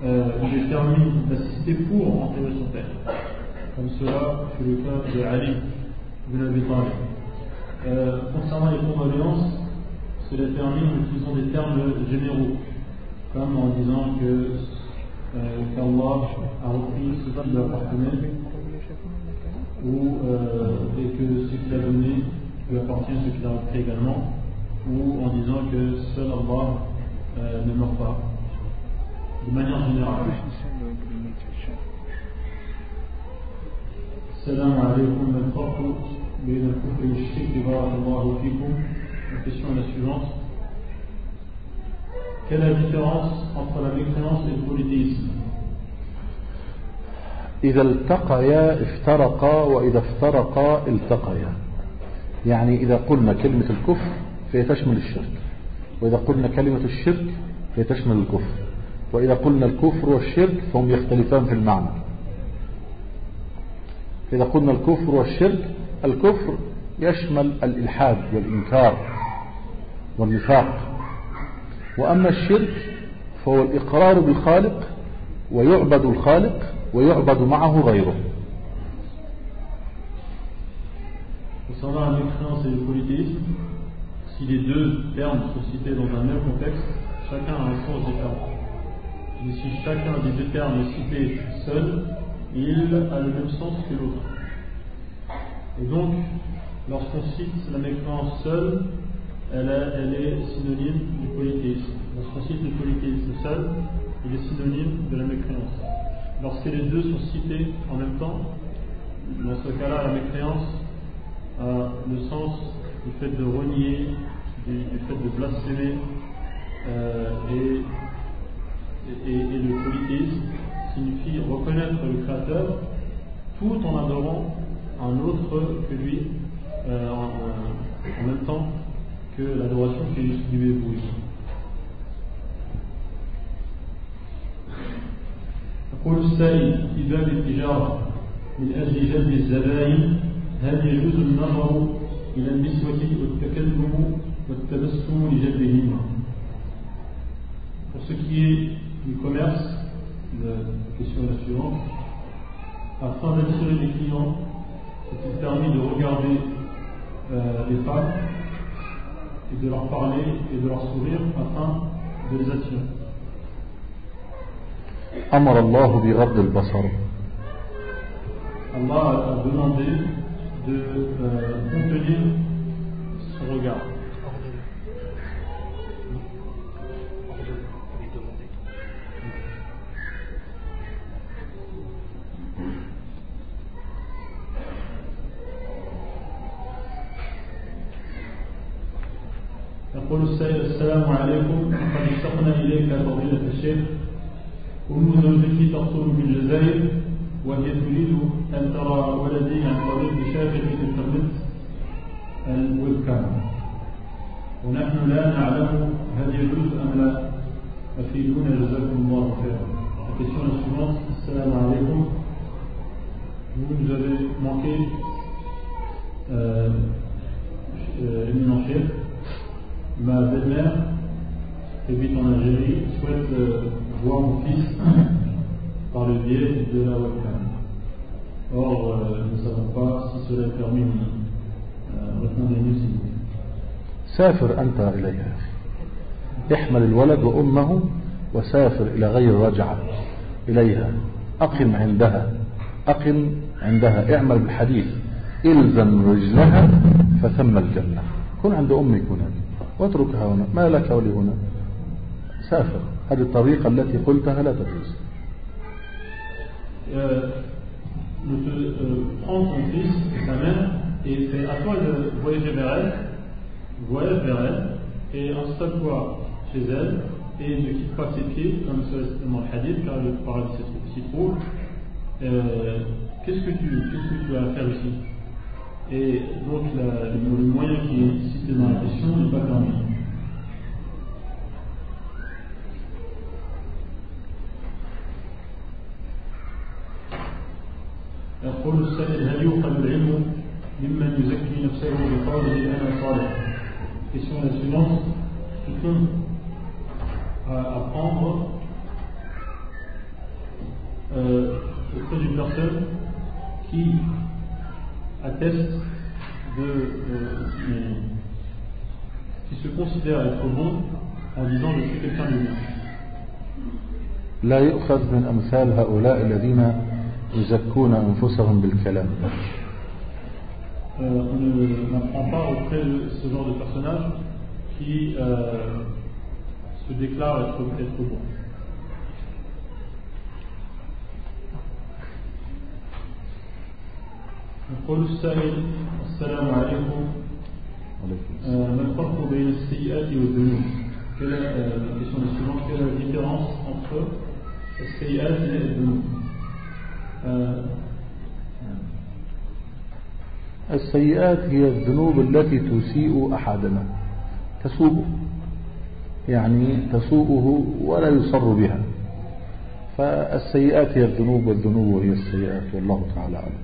euh, il est d'assister pour enterrer son père. Comme cela fut le cas de Ali ibn Abi Talib. Euh, concernant les condoléances, cela permis en utilisant des termes généraux, comme en disant que euh, qu'Allah a repris ce qui lui appartenait, ou euh, et que ce qu'il a donné lui appartient, ce qu'il a repris également, ou en disant que seul Allah euh, ne meurt pas. De manière générale. السلام عليكم ما الفرق بين الكفر والشرك بارك الله فيكم La question est la suivante. Quelle est la différence entre la mécréance et le polythéisme إذا التقيا افترقا وإذا افترقا التقيا. يعني إذا قلنا كلمة الكفر فهي تشمل الشرك. وإذا قلنا كلمة الشرك فهي تشمل الكفر. وإذا قلنا الكفر والشرك فهم يختلفان في المعنى. إذا قلنا الكفر والشرك الكفر يشمل الإلحاد والإنكار والنفاق. وأما الشرك فهو الإقرار بالخالق ويعبد الخالق ويعبد معه غيره Concernant la mécréance et le polythéisme, si les deux termes sont cités dans un même contexte, chacun a un sens différent. Mais si chacun des deux termes est cité seul, il a le même sens que l'autre. Et donc, lorsqu'on cite la mécréance seule, elle, est, synonyme du polythéisme. Lorsqu'on cite le polythéisme seul, il est synonyme de la mécréance. Lorsque les deux sont cités en même temps, dans ce cas-là, la mécréance a le sens du fait de renier, du, fait de blasphémer, euh, et, le polythéisme signifie reconnaître le Créateur tout en adorant un autre que lui, euh, en, même temps que l'adoration qui lui est vouée. يقول السائل في باب التجارة من أجل جلب الزبائن هل يجوز النظر إلى النسوة والتكلم والتبسم لجلبهما Pour ce qui est du commerce, la question est la suivante. Afin d'attirer les clients, est-il permis de regarder euh, les femmes et de leur parler et de leur sourire afin de les attirer أمر الله بغض البصر Allah a demandé de euh, contenir son regard. يقول السائل السلام عليكم. قد اشتقنا إليك فضيلة الشيخ. أم زوجتي تقصر الجزائر وهي تريد أن ترى ولدي عن طريق شاشة الإنترنت الويب كام ونحن لا نعلم هل يجوز أم لا. أفيدونا جزاكم الله خيرا. La question. Salam alaikum. Vous avez manqué, euh, Belle-mère, qui habite en Algérie, souhaite euh, voir mon fils par le biais de la webcam. Or, euh, nous ne savons pas si cela est permis ou non. Euh, Répondez-nous s'il vous plaît. سافر أنت إليها احمل الولد وأمه وسافر إلى غير رجعة إليها أقم عندها أقم عندها اعمل بالحديث إلزم رجلها فثم الجنة كن عند أمك هنا واتركها هنا ما لك ولهنا سافر هذه الطريقة التي قلتها لا تجوز euh, de te euh, prendre ton fils et ta mère, et c'est à toi de voyager vers elle, voyage vers elle, et installe-toi chez elle, et ne quitte pas ses pieds, comme c'est dans le hadith, car le paradis s'y trouve. Euh, qu'est-ce que tu qu'est-ce que tu as à faire ici Et donc la, le, le moyen qui est cité dans la question n'est pas permis. يقول السائل هل يؤخذ العلم ممن يزكي نفسه بقوله انا صالح Question la suivante. Peut-on euh, apprendre euh, auprès d'une personne qui atteste de euh, qui se considère être bon en disant je suis quelqu'un de bien. لا يؤخذ من أمثال هؤلاء الذين يزكون أنفسهم بالكلام Euh, on ne- n'apprend pas auprès de ce genre de personnage qui euh, se déclare être, être bon. يقول السائل السلام عليكم. آه، ما الفرق بين السيئات والذنوب؟ Quelle est, euh, la question est suivante. Quelle est la différence entre السيئات et الذنوب؟ Euh, السيئات هي الذنوب التي تسيء أحدنا. تسوءه. يعني تسوءه ولا يصر بها. فالسيئات هي الذنوب والذنوب هي السيئات. والله تعالى أعلم.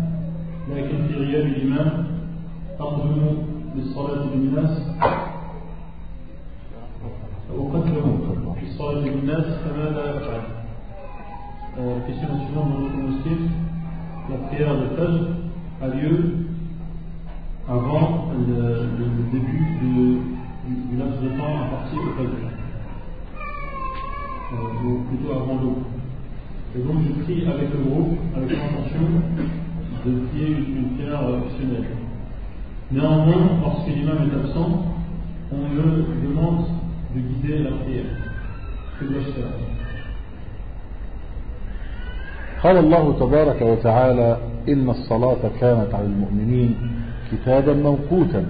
لكن في غياب الإمام أقدم للصلاة بالناس أقدم للصلاة بالناس فماذا أفعل euh, Question suivante dans notre mosquée la prière de Fajr a lieu avant le, le, le début de, du, du laps de temps imparti au Fajr euh, ou plutôt avant l'aube et donc je prie avec le groupe avec l'intention de prier une prière optionnelle. Néanmoins, lorsque l'imam est absent, on me demande de guider la prière. Que dois-je faire? قال الله تبارك وتعالى إن الصلاة كانت على المؤمنين كتابا موقوتا.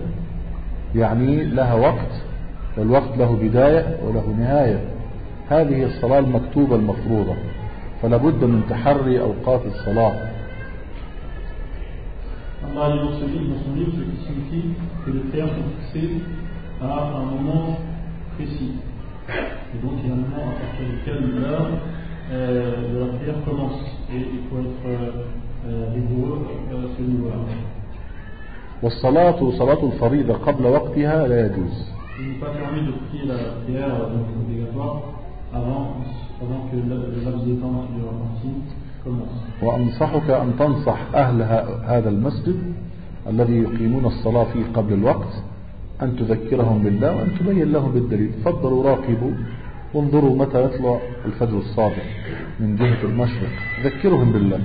يعني لها وقت والوقت له بداية وله نهاية. هذه الصلاة المكتوبة المفروضة. فلا بد من تحري أوقات الصلاة. Allah dit dans, ce livre, dans son livre, ce qui signifie que les prières sont fixées à un moment précis. Et donc il y a un moment à partir duquel l'heure euh, de la prière commence. Et il faut être euh, euh, rigoureux à ce niveau-là. والصلاة صلاة الفريضة قبل وقتها لا يجوز Il n'est pas permis de prier la prière donc obligatoire avant, avant que le le laps de temps qui est reparti commence. وأنصحك أن تنصح أهل هذا المسجد الذي يقيمون الصلاة فيه قبل الوقت أن تذكرهم بالله وأن تبين لهم بالدليل. فضلوا راقبوا وانظروا متى يطلع الفجر الصادق من جهة المشرق. ذكرهم بالله.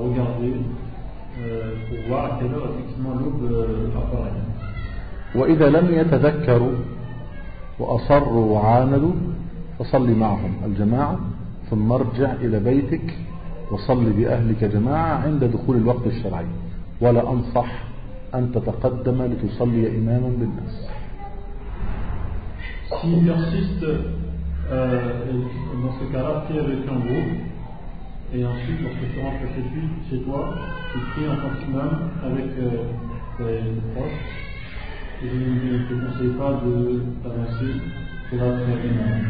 Regarder pour voir à quelle heure effectivement l'aube euh, apparaît. وإذا لم يتذكروا وأصروا وعاندوا فصل معهم الجماعة ثم ارجع إلى بيتك وصل بأهلك جماعة عند دخول الوقت الشرعي ولا أنصح أن تتقدم لتصلي إماما بالناس S'ils persistent euh, dans ce cas-là, prie avec un groupe et ensuite lorsque tu rentres chez, lui, toi, tu pries en tant qu'imam avec euh, tes, proches. Et je ne te conseille pas d'avancer pour la imam.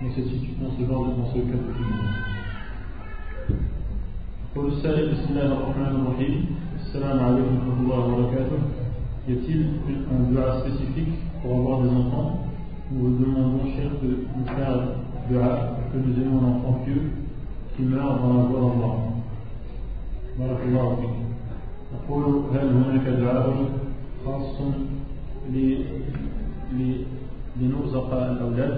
Mais c'est si tu penses voir dans ce cas que tu Pour le salut, Bismillah ar-Rahman ar-Rahim, wa rahmatullahi wa barakatuh. Y a-t-il un dua spécifique pour avoir des enfants? Nous vous demandons, cher, de nous faire dua que nous ayons un enfant pieux qui meurt dans la voie d'Allah. بارك الله. نقول هل هناك دعاء خاص لنرزق الأولاد؟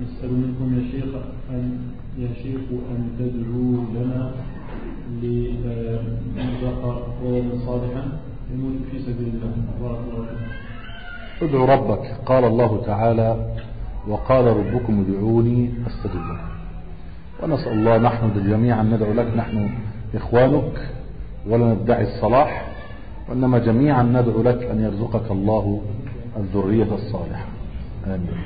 نسأل منكم يا شيخ أن يا شيخ أن تدعوا لنا لنرزق ولدا صالحا يموت في سبيل الله بارك الله فيك. ادعوا ربك قال الله تعالى وقال ربكم ادعوني استجب لكم ونسأل الله نحن جميعا ندعو لك نحن إخوانك ولا ندعي الصلاح وإنما جميعا ندعو لك أن يرزقك الله الذرية الصالحة آمين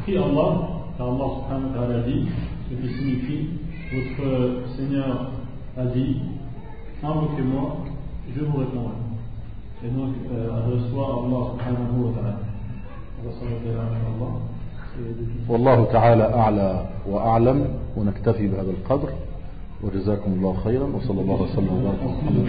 Prie Allah, car Allah subhanahu wa ta'ala dit, ce qui signifie, votre Seigneur a dit, invoquez-moi, je vous répondrai. Et donc, euh, adresse-toi à Allah subhanahu wa ta'ala. والله تعالى أعلى وأعلم ونكتفي بهذا القدر وجزاكم الله خيرا وصلى الله وسلم وبارك على محمد